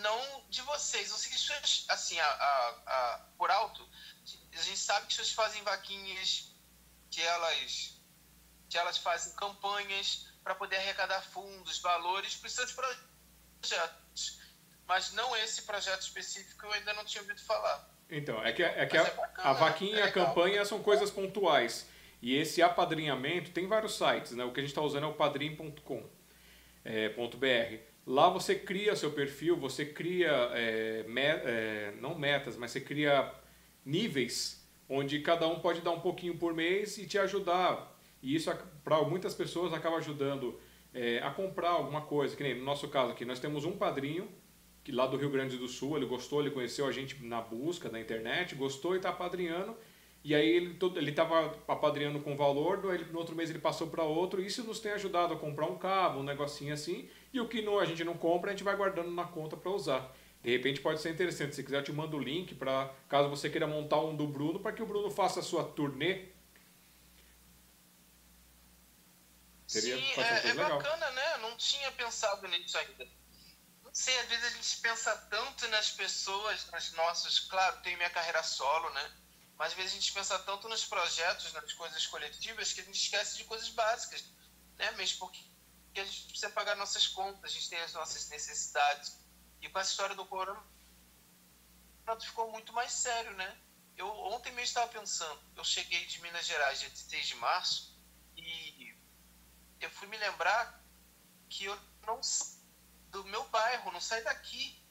Speaker 2: não de vocês. Não sei que vocês, assim, a, a, a, por alto, a gente sabe que vocês fazem vaquinhas, que elas, que elas fazem campanhas para poder arrecadar fundos, valores para os seus projetos. Mas não esse projeto específico eu ainda não tinha ouvido falar.
Speaker 1: Então, é que, é que a, é bacana, a vaquinha e é a campanha são coisas pontuais. E esse apadrinhamento tem vários sites, né? O que a gente está usando é o padrim.com.br. É, Lá você cria seu perfil, você cria, é, me, é, não metas, mas você cria níveis, onde cada um pode dar um pouquinho por mês e te ajudar. E isso, para muitas pessoas, acaba ajudando é, a comprar alguma coisa. Que nem no nosso caso aqui, nós temos um padrinho, que lá do Rio Grande do Sul, ele gostou, ele conheceu a gente na busca da internet, gostou e está padrinhando. E aí ele ele estava apadrinhando com valor, no outro mês ele passou para outro, isso nos tem ajudado a comprar um cabo, um negocinho assim, e o que não, a gente não compra, a gente vai guardando na conta para usar. De repente pode ser interessante, se quiser eu te mando o link para caso você queira montar um do Bruno, para que o Bruno faça a sua turnê.
Speaker 2: Seria, Sim, é, é bacana, né? Não tinha pensado nisso ainda. Sei, às vezes a gente pensa tanto nas pessoas, nas nossas... Claro, tenho minha carreira solo, né? Mas às vezes a gente pensa tanto nos projetos, nas coisas coletivas, que a gente esquece de coisas básicas, né? Mesmo porque a gente precisa pagar nossas contas, a gente tem as nossas necessidades. E com essa história do corona, ficou muito mais sério, né? Eu ontem mesmo estava pensando, eu cheguei de Minas Gerais dia 16 de março e eu fui me lembrar que eu não do meu bairro, não saio daqui.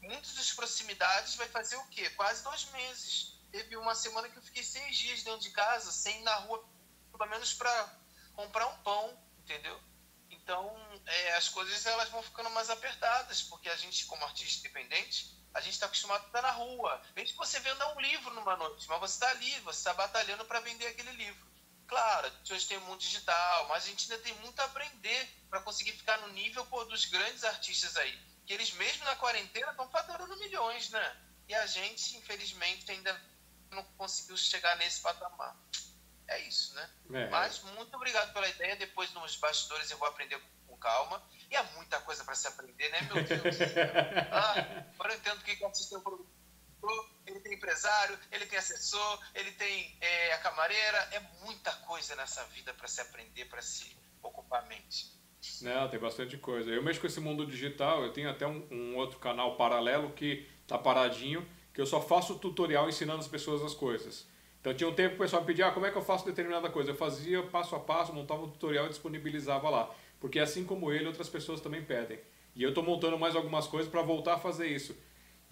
Speaker 2: Muitas das proximidades vai fazer o quê? Quase dois meses teve uma semana que eu fiquei seis dias dentro de casa, sem ir na rua, pelo menos para comprar um pão, entendeu? Então, é, as coisas elas vão ficando mais apertadas, porque a gente, como artista independente, a gente está acostumado a estar na rua. Mesmo que você venda um livro numa noite, mas você está ali, você está batalhando para vender aquele livro. Claro, hoje tem o mundo digital, mas a gente ainda tem muito a aprender para conseguir ficar no nível pô, dos grandes artistas aí. Que eles, mesmo na quarentena, estão faturando milhões, né? E a gente, infelizmente, ainda não conseguiu chegar nesse patamar. É isso, né? É. Mas muito obrigado pela ideia. Depois nos bastidores eu vou aprender com calma. E há muita coisa para se aprender, né, meu Deus? *laughs* ah, agora eu entendo o que é assistir um Ele tem empresário, ele tem assessor, ele tem é, a camareira. É muita coisa nessa vida para se aprender, para se ocupar a mente.
Speaker 1: Não, tem bastante coisa. Eu mexo com esse mundo digital, eu tenho até um, um outro canal paralelo que tá paradinho que eu só faço tutorial ensinando as pessoas as coisas. Então tinha um tempo que o pessoal me pedia, ah, como é que eu faço determinada coisa? Eu fazia passo a passo, montava um tutorial e disponibilizava lá. Porque assim como ele, outras pessoas também pedem. E eu estou montando mais algumas coisas para voltar a fazer isso.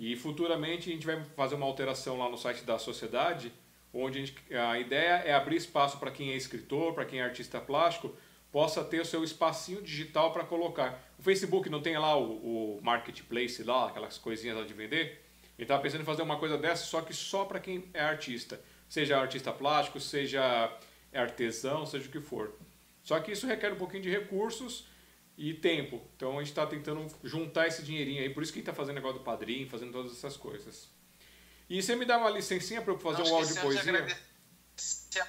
Speaker 1: E futuramente a gente vai fazer uma alteração lá no site da sociedade, onde a, gente, a ideia é abrir espaço para quem é escritor, para quem é artista plástico, possa ter o seu espacinho digital para colocar. O Facebook não tem lá o, o marketplace lá, aquelas coisinhas lá de vender? Ele estava pensando em fazer uma coisa dessa, só que só para quem é artista. Seja artista plástico, seja artesão, seja o que for. Só que isso requer um pouquinho de recursos e tempo. Então a gente está tentando juntar esse dinheirinho aí. Por isso que a gente está fazendo negócio do padrinho, fazendo todas essas coisas. E você me dá uma licencinha para eu fazer Não, um áudio de poesia?
Speaker 2: Agradecer a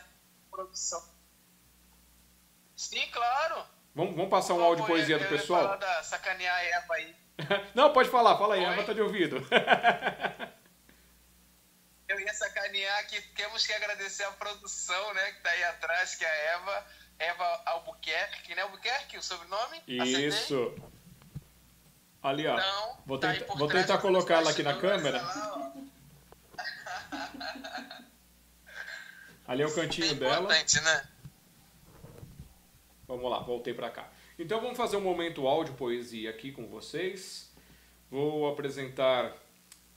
Speaker 2: produção. Sim, claro.
Speaker 1: Vamos, vamos passar um áudio de poesia do pessoal?
Speaker 2: da sacanear a Eva aí. *laughs*
Speaker 1: Não, pode falar, fala aí, a
Speaker 2: Oi?
Speaker 1: Eva tá de ouvido. *laughs*
Speaker 2: Eu ia sacanear que temos que agradecer a produção, né, que tá aí atrás, que é a Eva, Eva Albuquerque, né? Albuquerque, o sobrenome? Acertei?
Speaker 1: Isso. Ali, ó.
Speaker 2: Então,
Speaker 1: Vou
Speaker 2: tá por
Speaker 1: vou tentar colocar ela aqui na câmera.
Speaker 2: lá. *laughs*
Speaker 1: Ali é o cantinho
Speaker 2: É
Speaker 1: dela.
Speaker 2: né?
Speaker 1: Vamos lá, voltei para cá. Então vamos fazer um momento áudio poesia aqui com vocês. Vou apresentar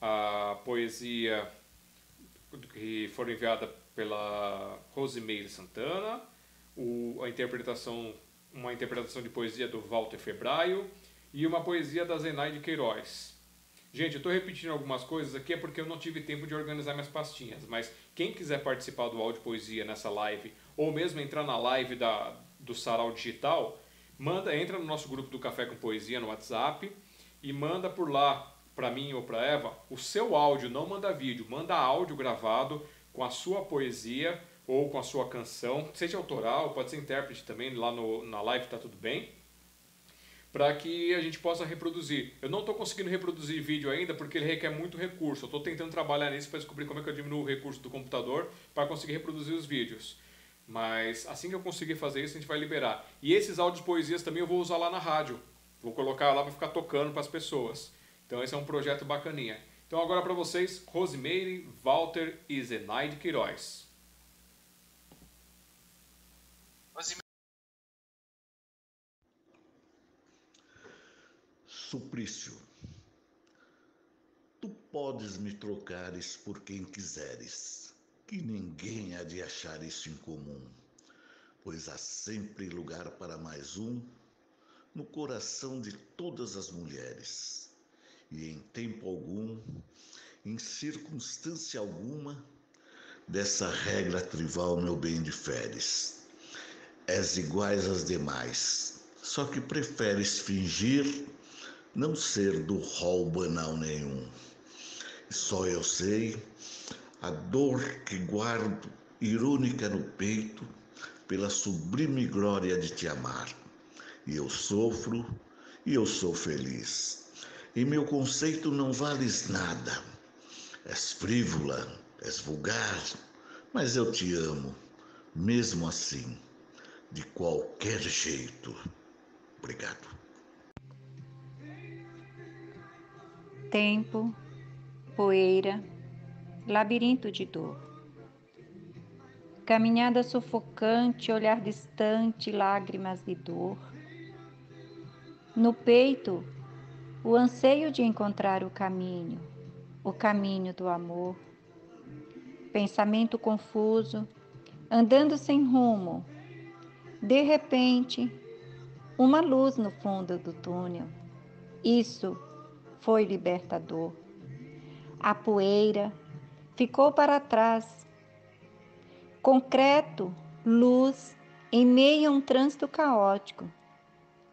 Speaker 1: a poesia que foi enviada pela Rosimeire Santana, o- a interpretação, uma interpretação de poesia do Walter Febraio e uma poesia da Zenaide Queiroz. Gente, eu estou repetindo algumas coisas aqui é porque eu não tive tempo de organizar minhas pastinhas, mas quem quiser participar do áudio poesia nessa live ou mesmo entrar na live da, do Sarau Digital, manda, entra no nosso grupo do Café com Poesia no WhatsApp e manda por lá para mim ou para Eva o seu áudio, não manda vídeo, manda áudio gravado com a sua poesia ou com a sua canção, seja autoral, pode ser intérprete também, lá no, na live tá tudo bem para que a gente possa reproduzir. Eu não estou conseguindo reproduzir vídeo ainda porque ele requer muito recurso. Eu estou tentando trabalhar nisso para descobrir como é que eu diminuo o recurso do computador para conseguir reproduzir os vídeos. Mas assim que eu conseguir fazer isso, a gente vai liberar. E esses áudios poesias também eu vou usar lá na rádio. Vou colocar lá para ficar tocando para as pessoas. Então esse é um projeto bacaninha. Então agora para vocês, Rosemary, Walter e Zenaide Queiroz.
Speaker 4: Suplício, tu podes me trocares por quem quiseres, que ninguém há de achar isso incomum, pois há sempre lugar para mais um no coração de todas as mulheres, e em tempo algum, em circunstância alguma, dessa regra trival meu bem diferes. És iguais às demais, só que preferes fingir não ser do rol banal nenhum. Só eu sei a dor que guardo irônica no peito pela sublime glória de te amar. E eu sofro e eu sou feliz. Em meu conceito não vales nada. És frívola, és vulgar, mas eu te amo, mesmo assim, de qualquer jeito. Obrigado.
Speaker 5: Tempo, poeira, labirinto de dor. Caminhada sufocante, olhar distante, lágrimas de dor. No peito, o anseio de encontrar o caminho, o caminho do amor. Pensamento confuso, andando sem rumo. De repente, uma luz no fundo do túnel. Isso foi libertador. A poeira ficou para trás. Concreto, luz, em meio a um trânsito caótico.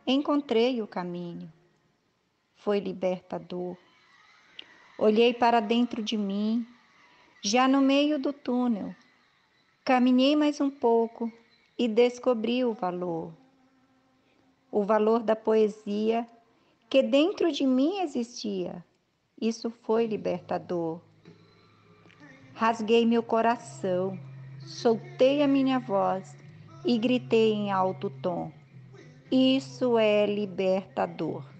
Speaker 5: Encontrei o caminho. Foi libertador. Olhei para dentro de mim, já no meio do túnel. Caminhei mais um pouco e descobri o valor. O valor da poesia que dentro de mim existia. Isso foi libertador. Rasguei meu coração, soltei a minha voz e gritei em alto tom. Isso é libertador.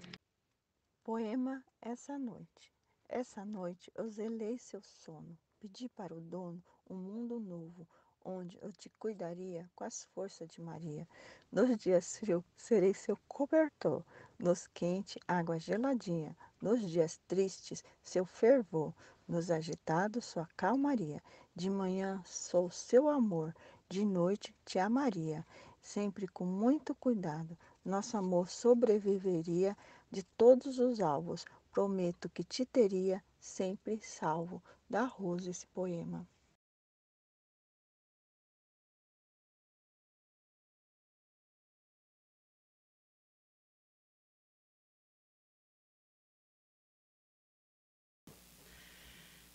Speaker 3: Poema Essa Noite. Essa noite eu zelei seu sono, pedi para o dono um mundo novo, onde eu te cuidaria com as forças de Maria. Nos dias frios serei seu cobertor, nos quentes água geladinha, nos dias tristes seu fervor, nos agitados sua calmaria. De manhã sou seu amor, de noite te amaria, sempre com muito cuidado. Nosso amor sobreviveria de todos os alvos. Prometo que te teria sempre salvo. Da Rosa esse poema.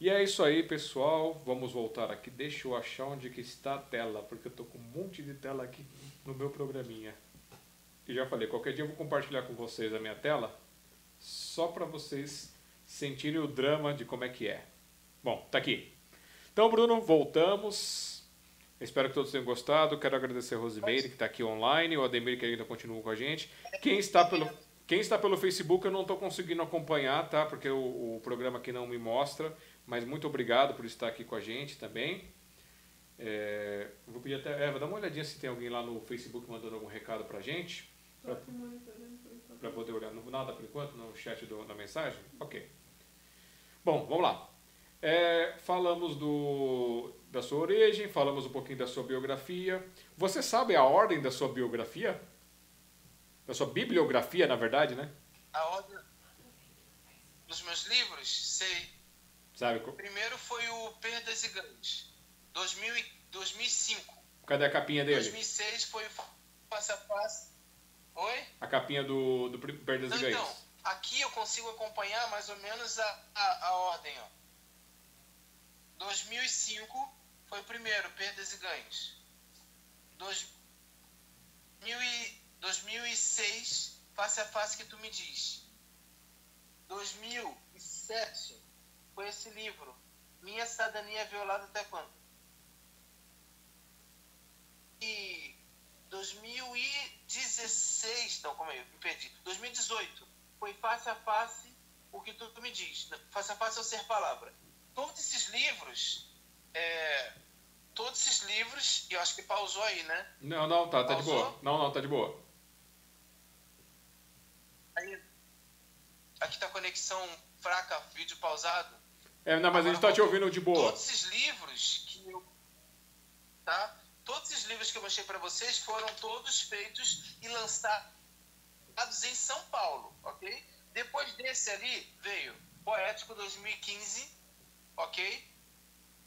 Speaker 1: E é isso aí, pessoal. Vamos voltar aqui. Deixa eu achar onde que está a tela, porque eu tô com um monte de tela aqui no meu programinha. E já falei, qualquer dia eu vou compartilhar com vocês a minha tela, só para vocês sentirem o drama de como é que é. Bom, tá aqui. Então, Bruno, voltamos. Espero que todos tenham gostado. Quero agradecer a Rosimeire, que está aqui online, o Ademir, que ainda continua com a gente. Quem está pelo, quem está pelo Facebook, eu não estou conseguindo acompanhar, tá? Porque o, o programa aqui não me mostra. Mas muito obrigado por estar aqui com a gente também. É, vou pedir até. Eva, dá uma olhadinha se tem alguém lá no Facebook mandando algum recado pra gente. Para poder olhar. Não, nada por enquanto no chat do, na mensagem? Ok. Bom, vamos lá. É, falamos do, da sua origem, falamos um pouquinho da sua biografia. Você sabe a ordem da sua biografia? Da sua bibliografia, na verdade, né?
Speaker 2: A ordem dos meus livros? Sei.
Speaker 1: Sabe?
Speaker 2: Primeiro foi o Perdas e Ganhos, 2005.
Speaker 1: Cadê a capinha dele?
Speaker 2: 2006 foi o Face a Face. Oi?
Speaker 1: A capinha do, do Perdas e Ganhos. Então,
Speaker 2: aqui eu consigo acompanhar mais ou menos a, a, a ordem. Ó. 2005 foi o primeiro, Perdas e Ganhos. Dois, mil e, 2006, Face a Face que tu me diz. 2007 foi esse livro. Minha cidadania é violada até quando? E 2016, não, como é? Me perdi. 2018 foi face a face o que tu me diz. Face a face é o ser palavra. Todos esses livros, é, todos esses livros, e eu acho que pausou aí, né?
Speaker 1: Não, não, tá, tá de boa. Não, não, tá de boa.
Speaker 2: Aí, aqui tá a conexão fraca, vídeo pausado.
Speaker 1: É, não, mas Agora, a gente tá te ouvindo de boa.
Speaker 2: Todos esses livros que eu. Tá? Todos esses livros que eu mostrei para vocês foram todos feitos e lançados em São Paulo, ok? Depois desse ali veio Poético 2015, ok?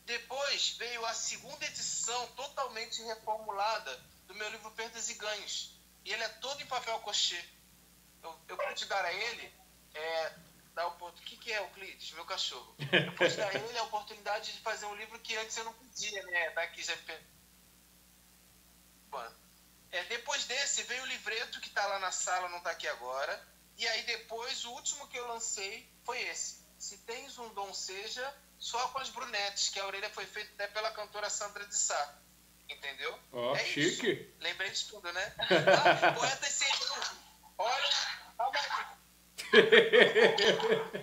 Speaker 2: Depois veio a segunda edição totalmente reformulada do meu livro Perdas e Ganhos. E ele é todo em papel cochê. Eu, eu te dar a ele é, dar o O que, que é Euclides? Meu cachorro. Eu pude dar a ele a oportunidade de fazer um livro que antes eu não podia, né? Tá aqui já. É, depois desse veio o livreto que está lá na sala, não está aqui agora. E aí depois o último que eu lancei foi esse. Se tens um dom seja só com as brunetes, que a orelha foi feita até pela cantora Sandra de Sá. Entendeu?
Speaker 1: Ó, oh, é chique. Isso.
Speaker 2: Lembrei de tudo, né? *laughs* ah, poeta sem Olha, calma aí. *laughs*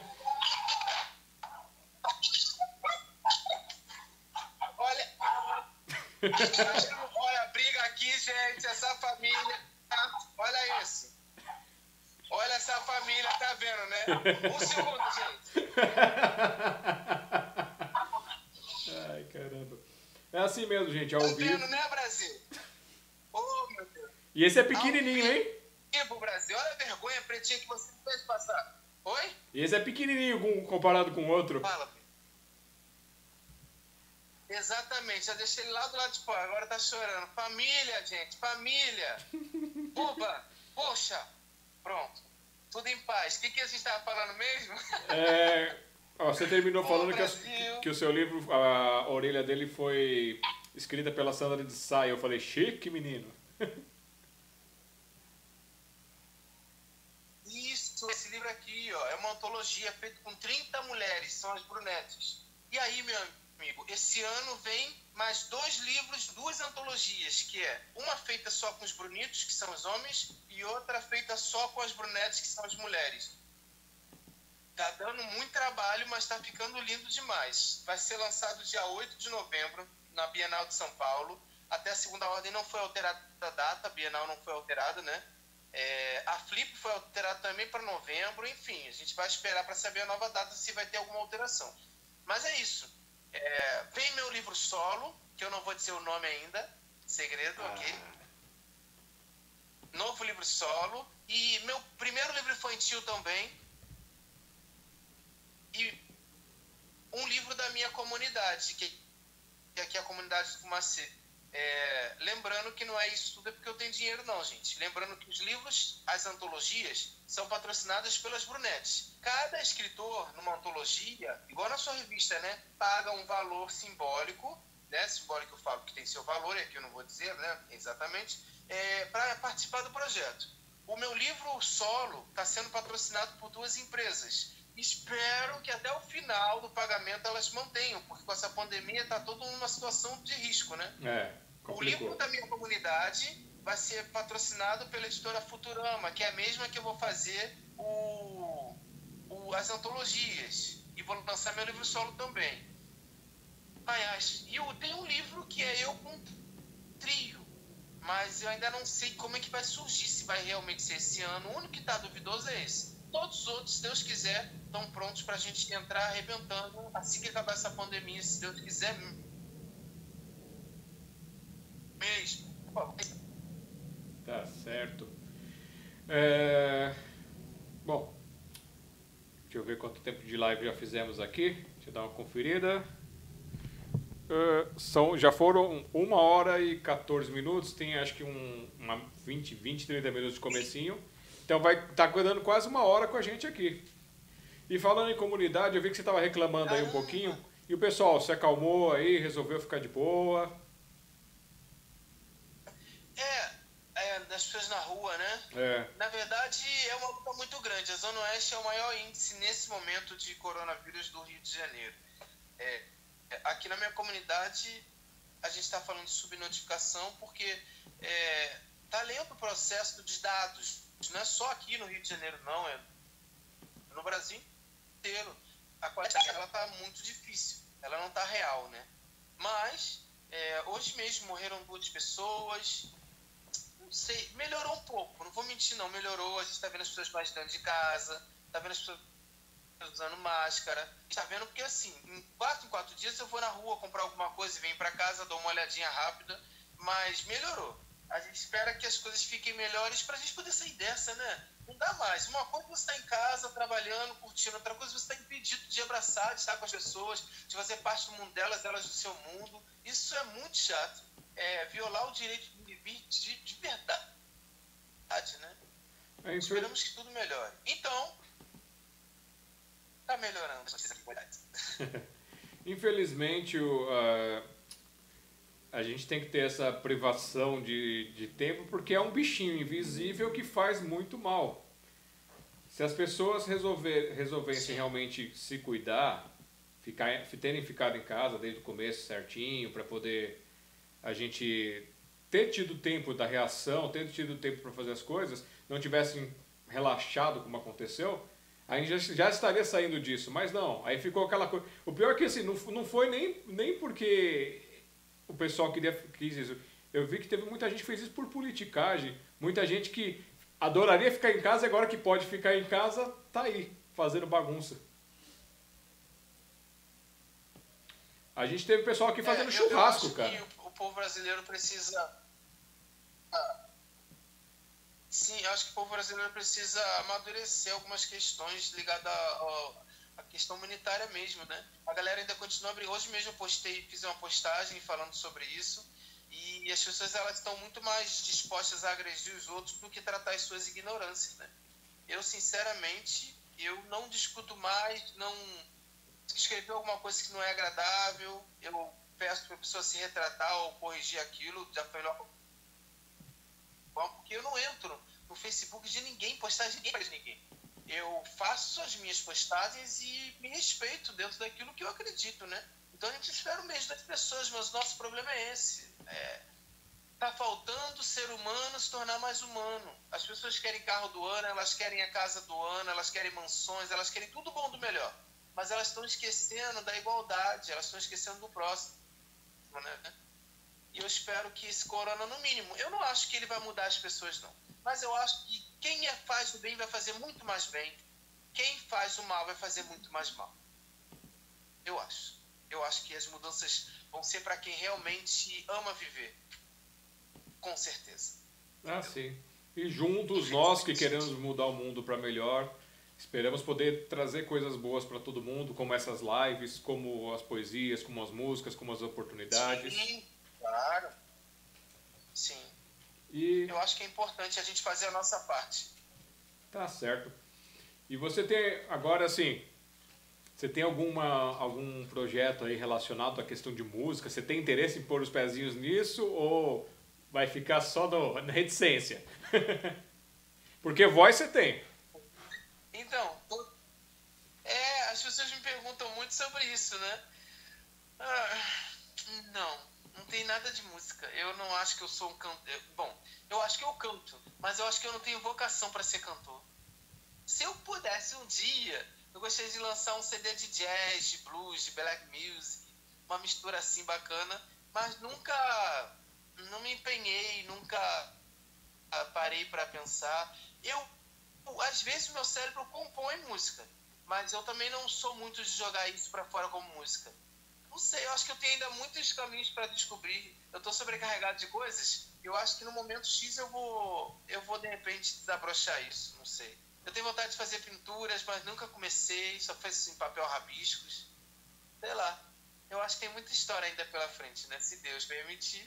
Speaker 2: olha, *laughs* olha, briga aqui, gente, essa família. Olha isso. Olha essa família, tá vendo, né? *laughs* Um segundo, gente.
Speaker 1: Ai, caramba. É assim mesmo, gente, ao
Speaker 2: tá
Speaker 1: vivo.
Speaker 2: Vendo, né, Brasil? Oh, meu Deus.
Speaker 1: E esse é pequenininho, hein?
Speaker 2: pro Brasil. Olha a vergonha pretinha que você fez passar. Oi?
Speaker 1: E esse é pequenininho comparado com o outro.
Speaker 2: Fala. Exatamente, já deixei ele lá do lado de fora, agora tá chorando. Família, gente, família. *laughs* Buba, poxa. Pronto. Tudo em paz. O que, que a gente estava falando mesmo? *laughs*
Speaker 1: É, ó, você terminou falando que, a, que, o seu livro, a orelha dele foi escrita pela Sandra de Sá. Eu falei, chique, menino.
Speaker 2: Isso, esse livro aqui, ó, é uma antologia feita com 30 mulheres, são as brunetes. E aí, meu amigo, esse ano vem mais dois livros, duas antologias, que é uma feita só com os brunitos, que são os homens, e outra feita só com as brunetes, que são as mulheres. Tá dando muito trabalho, mas tá ficando lindo demais. Vai ser lançado dia 8 de novembro, na Bienal de São Paulo. Até a segunda ordem não foi alterada a data, a Bienal não foi alterada, né? É, a Flip foi alterada também para novembro, enfim, a gente vai esperar para saber a nova data se vai ter alguma alteração. Mas é isso. É, vem meu livro solo, que eu não vou dizer o nome ainda, segredo, ah. ok? Novo livro solo. E meu primeiro livro infantil também. E um livro da minha comunidade, que, que aqui é a comunidade do Fumacê. É, lembrando que não é isso tudo é porque eu tenho dinheiro, não, gente. Lembrando que os livros, as antologias, são patrocinadas pelas Brunettes. Cada escritor, numa antologia, igual na sua revista, né, paga um valor simbólico, né, simbólico eu falo que tem seu valor, e aqui eu não vou dizer né, exatamente, é, para participar do projeto. O meu livro solo está sendo patrocinado por duas empresas. Espero que até o final do pagamento elas mantenham, porque com essa pandemia está todo numa situação de risco, né?
Speaker 1: É,
Speaker 2: o livro da minha comunidade vai ser patrocinado pela editora Futurama, que é a mesma que eu vou fazer o, o as antologias. E vou lançar meu livro solo também. Aliás, e eu tenho um livro que é eu com trio. Mas eu ainda não sei como é que vai surgir, se vai realmente ser esse ano. O único que está duvidoso é esse. Todos os outros, se Deus quiser, estão prontos para a gente entrar arrebentando assim que acabar essa pandemia, se Deus quiser mesmo.
Speaker 1: Tá certo. É... Bom, deixa eu ver quanto tempo de live já fizemos aqui. Deixa eu dar uma conferida. Uh, são, já foram uma hora e 14 minutos, tem acho que um, uma 20, 20, 30 minutos de comecinho. Então vai estar tá dando quase uma hora com a gente aqui. E falando em comunidade, eu vi que você estava reclamando aí um pouquinho. E o pessoal se acalmou aí, resolveu ficar de boa.
Speaker 2: É, é, das pessoas na rua, né?
Speaker 1: É.
Speaker 2: Na verdade, é uma luta muito grande. A Zona Oeste é o maior índice nesse momento de coronavírus do Rio de Janeiro. É, aqui na minha comunidade, a gente está falando de subnotificação porque está é, tá lento o processo de dados. Não é só aqui no Rio de Janeiro, não. É no Brasil inteiro. A qualidade ela está muito difícil. Ela não está real, né? Mas, é, hoje mesmo morreram duas pessoas não sei, melhorou um pouco, não vou mentir não, melhorou, a gente está vendo as pessoas mais dentro de casa, está vendo as pessoas usando máscara, está vendo porque assim, em quatro em quatro dias eu vou na rua comprar alguma coisa e venho para casa, dou uma olhadinha rápida, mas melhorou. A gente espera que as coisas fiquem melhores para a gente poder sair dessa, né? Não dá mais. Uma coisa é você está em casa, trabalhando, curtindo, outra coisa é você está impedido de abraçar, de estar com as pessoas, de fazer parte do mundo delas, elas do seu mundo. Isso é muito chato. É violar o direito de, de verdade, né? É Esperamos que tudo melhore. Então, tá melhorando *laughs*
Speaker 1: Infelizmente, o, uh, a gente tem que ter essa privação de, de tempo porque é um bichinho invisível que faz muito mal. Se as pessoas resolver, resolvessem realmente se cuidar, ficar, terem ficado em casa desde o começo certinho, para poder a gente ter tido tempo da reação, ter tido tempo para fazer as coisas, não tivessem relaxado como aconteceu, aí já, já estaria saindo disso. Mas não, aí ficou aquela coisa. O pior é que assim, não, não foi nem, nem porque o pessoal queria, quis isso. Eu vi que teve muita gente que fez isso por politicagem. Muita gente que adoraria ficar em casa e agora que pode ficar em casa, tá aí, fazendo bagunça. A gente teve pessoal aqui fazendo é, churrasco, cara
Speaker 2: povo brasileiro precisa. Sim, acho que o povo brasileiro precisa amadurecer algumas questões ligadas à questão humanitária mesmo, né? A galera ainda continua abrindo. Hoje mesmo eu postei, fiz uma postagem falando sobre isso e as pessoas elas estão muito mais dispostas a agredir os outros do que tratar as suas ignorâncias, né? Eu sinceramente eu não discuto mais, não escrever alguma coisa que não é agradável, eu peço para a pessoa se retratar ou corrigir aquilo, já foi logo. Porque eu não entro no Facebook de ninguém, postagem de ninguém. Eu faço as minhas postagens e me respeito dentro daquilo que eu acredito, né? Então a gente espera o mesmo das pessoas, mas o nosso problema é esse. É, tá faltando o ser humano se tornar mais humano. As pessoas querem carro do ano, elas querem a casa do ano, elas querem mansões, elas querem tudo bom do melhor. Mas elas estão esquecendo da igualdade, elas estão esquecendo do próximo né? E eu espero que esse corona, no mínimo, eu não acho que ele vai mudar as pessoas, não. Mas eu acho que quem é, faz o bem vai fazer muito mais bem. Quem faz o mal vai fazer muito mais mal. Eu acho. Eu acho que as mudanças vão ser para quem realmente ama viver. Com certeza.
Speaker 1: Ah, sim. E juntos, nós que queremos mudar o mundo para melhor, Esperamos poder trazer coisas boas para todo mundo, como essas lives, como as poesias, como as músicas, como as oportunidades.
Speaker 2: Sim, claro. Sim.
Speaker 1: E
Speaker 2: Eu acho que é importante a gente fazer a nossa parte.
Speaker 1: tá certo. E você tem agora assim, você tem alguma algum projeto aí relacionado à questão de música? Você tem interesse em pôr os pezinhos nisso ou vai ficar só no, na reticência? *laughs* Porque voz você tem.
Speaker 2: Então, é, as pessoas me perguntam muito sobre isso, né? Ah, não, não tem nada de música. Eu não acho que eu sou um cantor. Bom, eu acho que eu canto, mas eu acho que eu não tenho vocação para ser cantor. Se eu pudesse um dia, eu gostaria de lançar um CD de jazz, de blues, de black music, uma mistura assim bacana, mas nunca, não me empenhei, nunca ah, parei para pensar. Eu às vezes meu cérebro compõe música, mas eu também não sou muito de jogar isso para fora como música. Não sei, eu acho que eu tenho ainda muitos caminhos para descobrir. Eu tô sobrecarregado de coisas. Eu acho que no momento X eu vou, eu vou de repente desabrochar isso, não sei. Eu tenho vontade de fazer pinturas, mas nunca comecei, só fiz em papel rabiscos. Sei lá. Eu acho que tem muita história ainda pela frente, né? Se Deus permitir.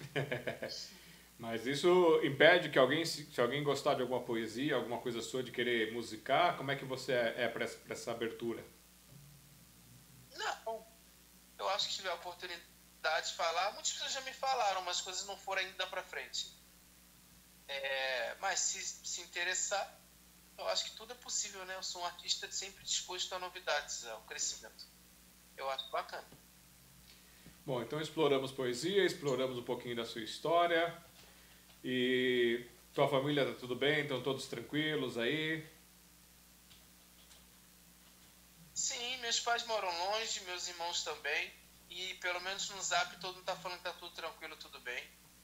Speaker 2: *laughs*
Speaker 1: Mas isso impede que alguém, se alguém gostar de alguma poesia, alguma coisa sua, de querer musicar, como é que você é para essa, pra essa abertura?
Speaker 2: Não. Eu acho que tiver a oportunidade de falar, muitas pessoas já me falaram, mas coisas não foram ainda para frente. É, mas se se interessar, eu acho que tudo é possível, né? Eu sou um artista sempre disposto a novidades, ao crescimento. Eu acho bacana.
Speaker 1: Bom, então exploramos poesia, exploramos um pouquinho da sua história. E tua família tá tudo bem? Estão todos tranquilos aí?
Speaker 2: Sim, meus pais moram longe, meus irmãos também. E pelo menos no zap todo mundo tá falando que tá tudo tranquilo, tudo bem.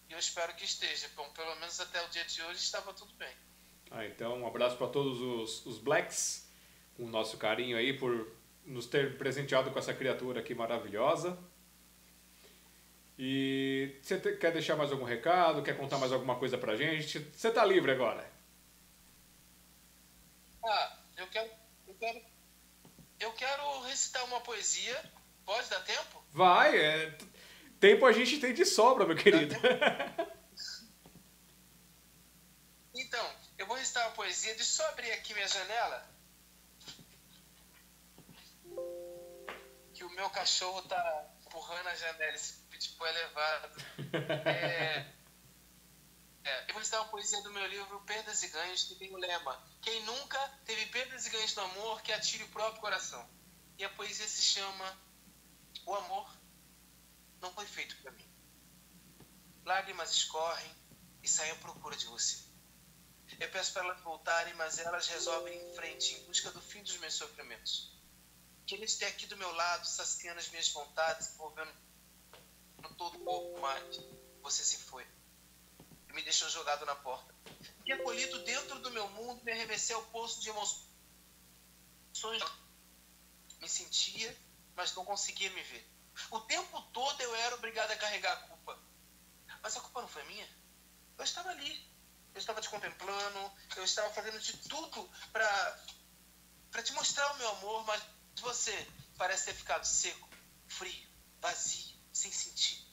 Speaker 2: E eu espero que esteja. Bom, pelo menos até o dia de hoje estava tudo bem.
Speaker 1: Ah, então um abraço para todos os, os Blacks, com o nosso carinho aí por nos ter presenteado com essa criatura aqui maravilhosa. E você te- quer deixar mais algum recado? Quer contar mais alguma coisa pra gente? Você tá livre agora.
Speaker 2: Ah, eu quero, eu quero, eu quero recitar uma poesia. Pode dar tempo?
Speaker 1: Vai, é, tempo a gente tem de sobra, meu querido. *laughs*
Speaker 2: Então, eu vou recitar uma poesia. Deixa eu só abrir aqui minha janela. Que o meu cachorro tá empurrando a janela. Esse pitbull é levado. *laughs* É, é, eu vou recitar uma poesia do meu livro Perdas e Ganhos, que tem o lema: Quem nunca teve perdas e ganhos no amor, que atire o próprio coração. E a poesia se chama O amor não foi feito para mim. Lágrimas escorrem e saem à procura de você. Eu peço para elas voltarem, mas elas resolvem em frente em busca do fim dos meus sofrimentos. Que eles estejam aqui do meu lado, saciando as minhas vontades, envolvendo todo o corpo, mas você se foi. Me deixou jogado na porta. E acolhido dentro do meu mundo, me arremessei ao poço de emoções. Me sentia, mas não conseguia me ver. O tempo todo eu era obrigado a carregar a culpa. Mas a culpa não foi minha. Eu estava ali. Eu estava te contemplando. Eu estava fazendo de tudo para para te mostrar o meu amor, mas você parece ter ficado seco, frio, vazio, sem sentido.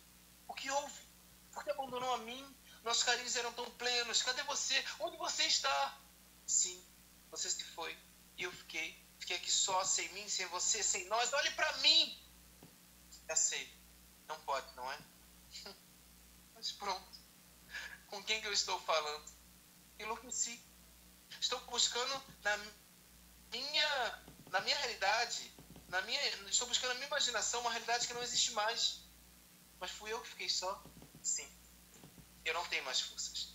Speaker 2: O que houve? Por que abandonou a mim? Nossos carinhos eram tão plenos. Cadê você? Onde você está? Sim, você se foi. E eu fiquei. Fiquei aqui só, sem mim, sem você, sem nós. Olhe para mim! Já sei. Não pode, não é? *laughs* Mas pronto. Com quem que eu estou falando? Enlouqueci. Estou buscando na minha, na minha realidade, na minha, estou buscando na minha imaginação uma realidade que não existe mais. Mas fui eu que fiquei só? Sim. Eu não tenho mais forças.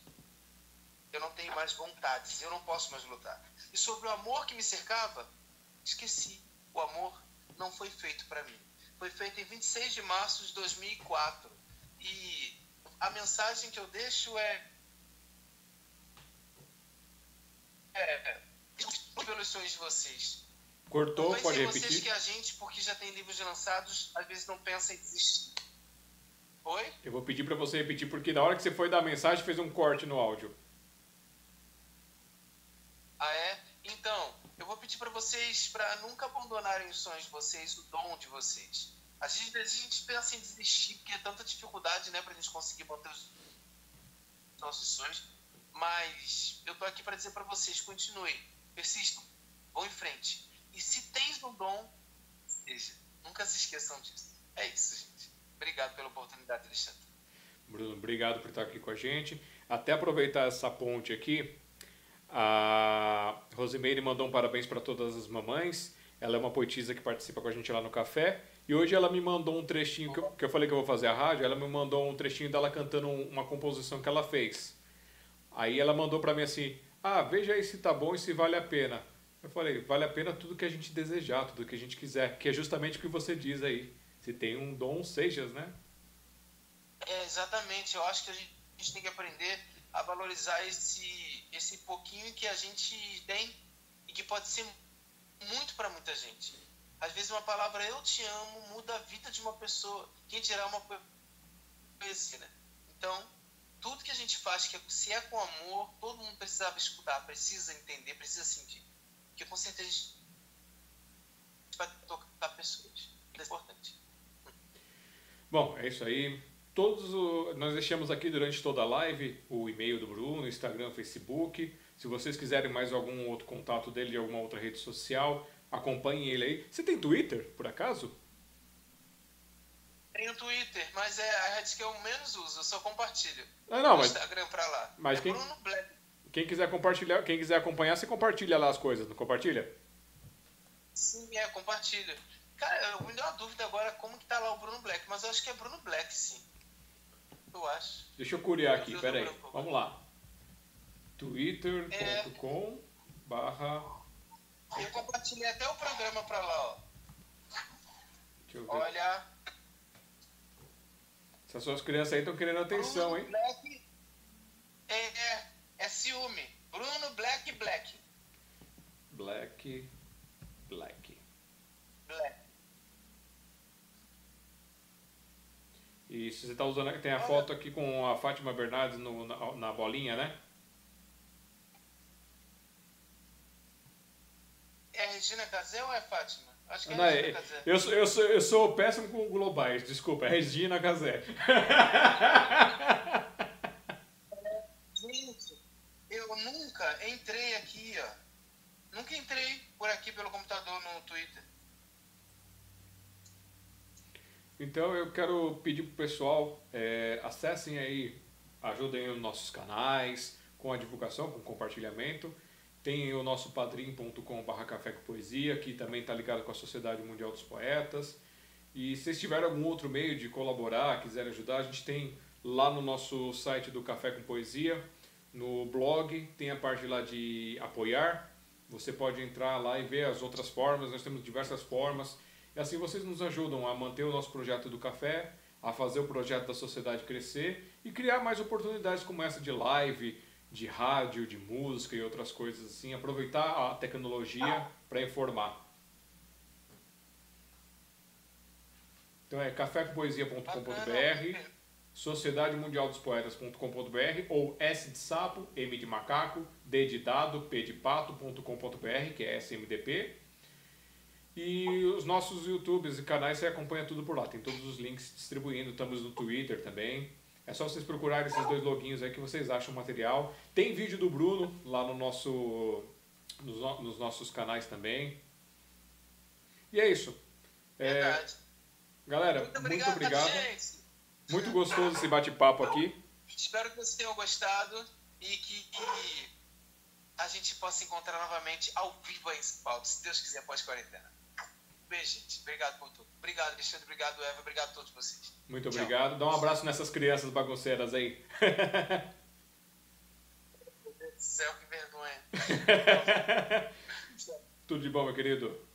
Speaker 2: Eu não tenho mais vontades. Eu não posso mais lutar. E sobre o amor que me cercava, esqueci. O amor não foi feito para mim. Foi feito em 26 de março de 2004. E a mensagem que eu deixo é. É. Pelos sonhos de vocês.
Speaker 1: Cortou, pode
Speaker 2: pensem vocês
Speaker 1: repetir?
Speaker 2: que a gente, porque já tem livros lançados, às vezes não pensa em desistir. Oi?
Speaker 1: Eu vou pedir pra você repetir, porque na hora que você foi dar a mensagem, fez um corte no áudio.
Speaker 2: Ah, é? Então, eu vou pedir para vocês para nunca abandonarem os sonhos de vocês, o dom de vocês. Às vezes a gente pensa em desistir, porque é tanta dificuldade, né, pra gente conseguir manter os nossos sonhos, mas eu tô aqui para dizer para vocês, continuem, persistam, vão em frente. E se tens um dom, seja, nunca se esqueçam disso. É isso, gente. Obrigado pela oportunidade, Alexandre.
Speaker 1: Bruno, obrigado por estar aqui com a gente. Até aproveitar essa ponte aqui, a Rosimeire mandou um parabéns para todas as mamães. Ela é uma poetisa que participa com a gente lá no café. E hoje ela me mandou um trechinho, que eu, que eu falei que eu vou fazer a rádio, ela me mandou um trechinho dela cantando uma composição que ela fez. Aí ela mandou para mim assim, ah, veja aí se tá bom e se vale a pena. Eu falei, vale a pena tudo que a gente desejar, tudo que a gente quiser, que é justamente o que você diz aí. Se tem um dom, sejas, né?
Speaker 2: É, exatamente. Eu acho que a gente, a gente tem que aprender a valorizar esse, esse pouquinho que a gente tem e que pode ser muito para muita gente. Às vezes uma palavra eu te amo muda a vida de uma pessoa. Quem dirá uma poesia, né? Então, tudo que a gente faz, que é, se é com amor, todo mundo precisava escutar, precisa entender, precisa sentir. Porque com certeza a gente vai tocar pessoas. É importante.
Speaker 1: Bom, é isso aí. Todos o, nós deixamos aqui durante toda a live o e-mail do Bruno, Instagram, Facebook. Se vocês quiserem mais algum outro contato dele de alguma outra rede social, Acompanhem ele aí. Você tem Twitter, por acaso?
Speaker 2: Tenho Twitter, mas é a rede que eu menos uso, eu só compartilho.
Speaker 1: Ah, não, mas...
Speaker 2: Instagram pra lá.
Speaker 1: Mas é quem... Bruno Black. Quem quiser compartilhar, quem quiser acompanhar, você compartilha lá as coisas, não compartilha?
Speaker 2: Sim, é, compartilha. Cara, eu me deu uma dúvida agora como que tá lá o Bruno Black, mas eu acho que é Bruno Black, sim. Eu acho.
Speaker 1: Deixa eu curiar aqui, peraí. Vamos lá. twitter.com é... barra
Speaker 2: eu compartilhei até o programa pra lá, ó. Deixa eu ver. Olha.
Speaker 1: Essas suas crianças aí estão querendo atenção, Bruno hein?
Speaker 2: Black é, é, é ciúme. Bruno Black Black.
Speaker 1: Black Black.
Speaker 2: Black.
Speaker 1: E se você está usando. Tem a foto aqui com a Fátima Bernardes no, na, na bolinha, né?
Speaker 2: É Regina Casé ou é Fátima? Acho que é Não, Regina é, Casé.
Speaker 1: Eu, sou, eu, sou, eu sou péssimo com globais, desculpa, é Regina Casé. *laughs*
Speaker 2: Gente, eu nunca entrei aqui, ó. Nunca entrei por aqui pelo computador no Twitter.
Speaker 1: Então eu quero pedir pro pessoal, é, acessem aí, ajudem os nossos canais com a divulgação, com o compartilhamento. Tem o nosso padrim.com.br Café com Poesia, que também está ligado com a Sociedade Mundial dos Poetas. E se vocês tiverem algum outro meio de colaborar, quiserem ajudar, a gente tem lá no nosso site do Café com Poesia, no blog, tem a parte lá de apoiar. Você pode entrar lá e ver as outras formas, nós temos diversas formas. E assim vocês nos ajudam a manter o nosso projeto do café, a fazer o projeto da sociedade crescer e criar mais oportunidades como essa de live, de rádio, de música e outras coisas assim, aproveitar a tecnologia para informar. Então é cafécompoesia.com.br, Sociedade Mundial dos Poetas.com.br ou S de sapo, M de macaco, D de dado, P de pato.com.br, que é SMDP. E os nossos YouTubes e canais você acompanha tudo por lá, tem todos os links distribuindo, estamos no Twitter também. É só vocês procurarem esses dois loginhos aí que vocês acham o material. Tem vídeo do Bruno lá no nosso, nos, nos nossos canais também. E é isso.
Speaker 2: É, Verdade.
Speaker 1: Galera, muito obrigado. Muito, obrigado. muito gostoso esse bate-papo aqui.
Speaker 2: Espero que vocês tenham gostado e que, que a gente possa encontrar novamente ao vivo em São Paulo, se Deus quiser, pós-quarentena. Beijo, gente. Obrigado por tudo. Obrigado, Alexandre. Obrigado, Eva. Obrigado a todos vocês.
Speaker 1: Muito Tchau. obrigado. Dá um abraço nessas crianças bagunceiras aí.
Speaker 2: Meu Deus do céu, que vergonha. *laughs* *laughs*
Speaker 1: Tudo de bom, meu querido.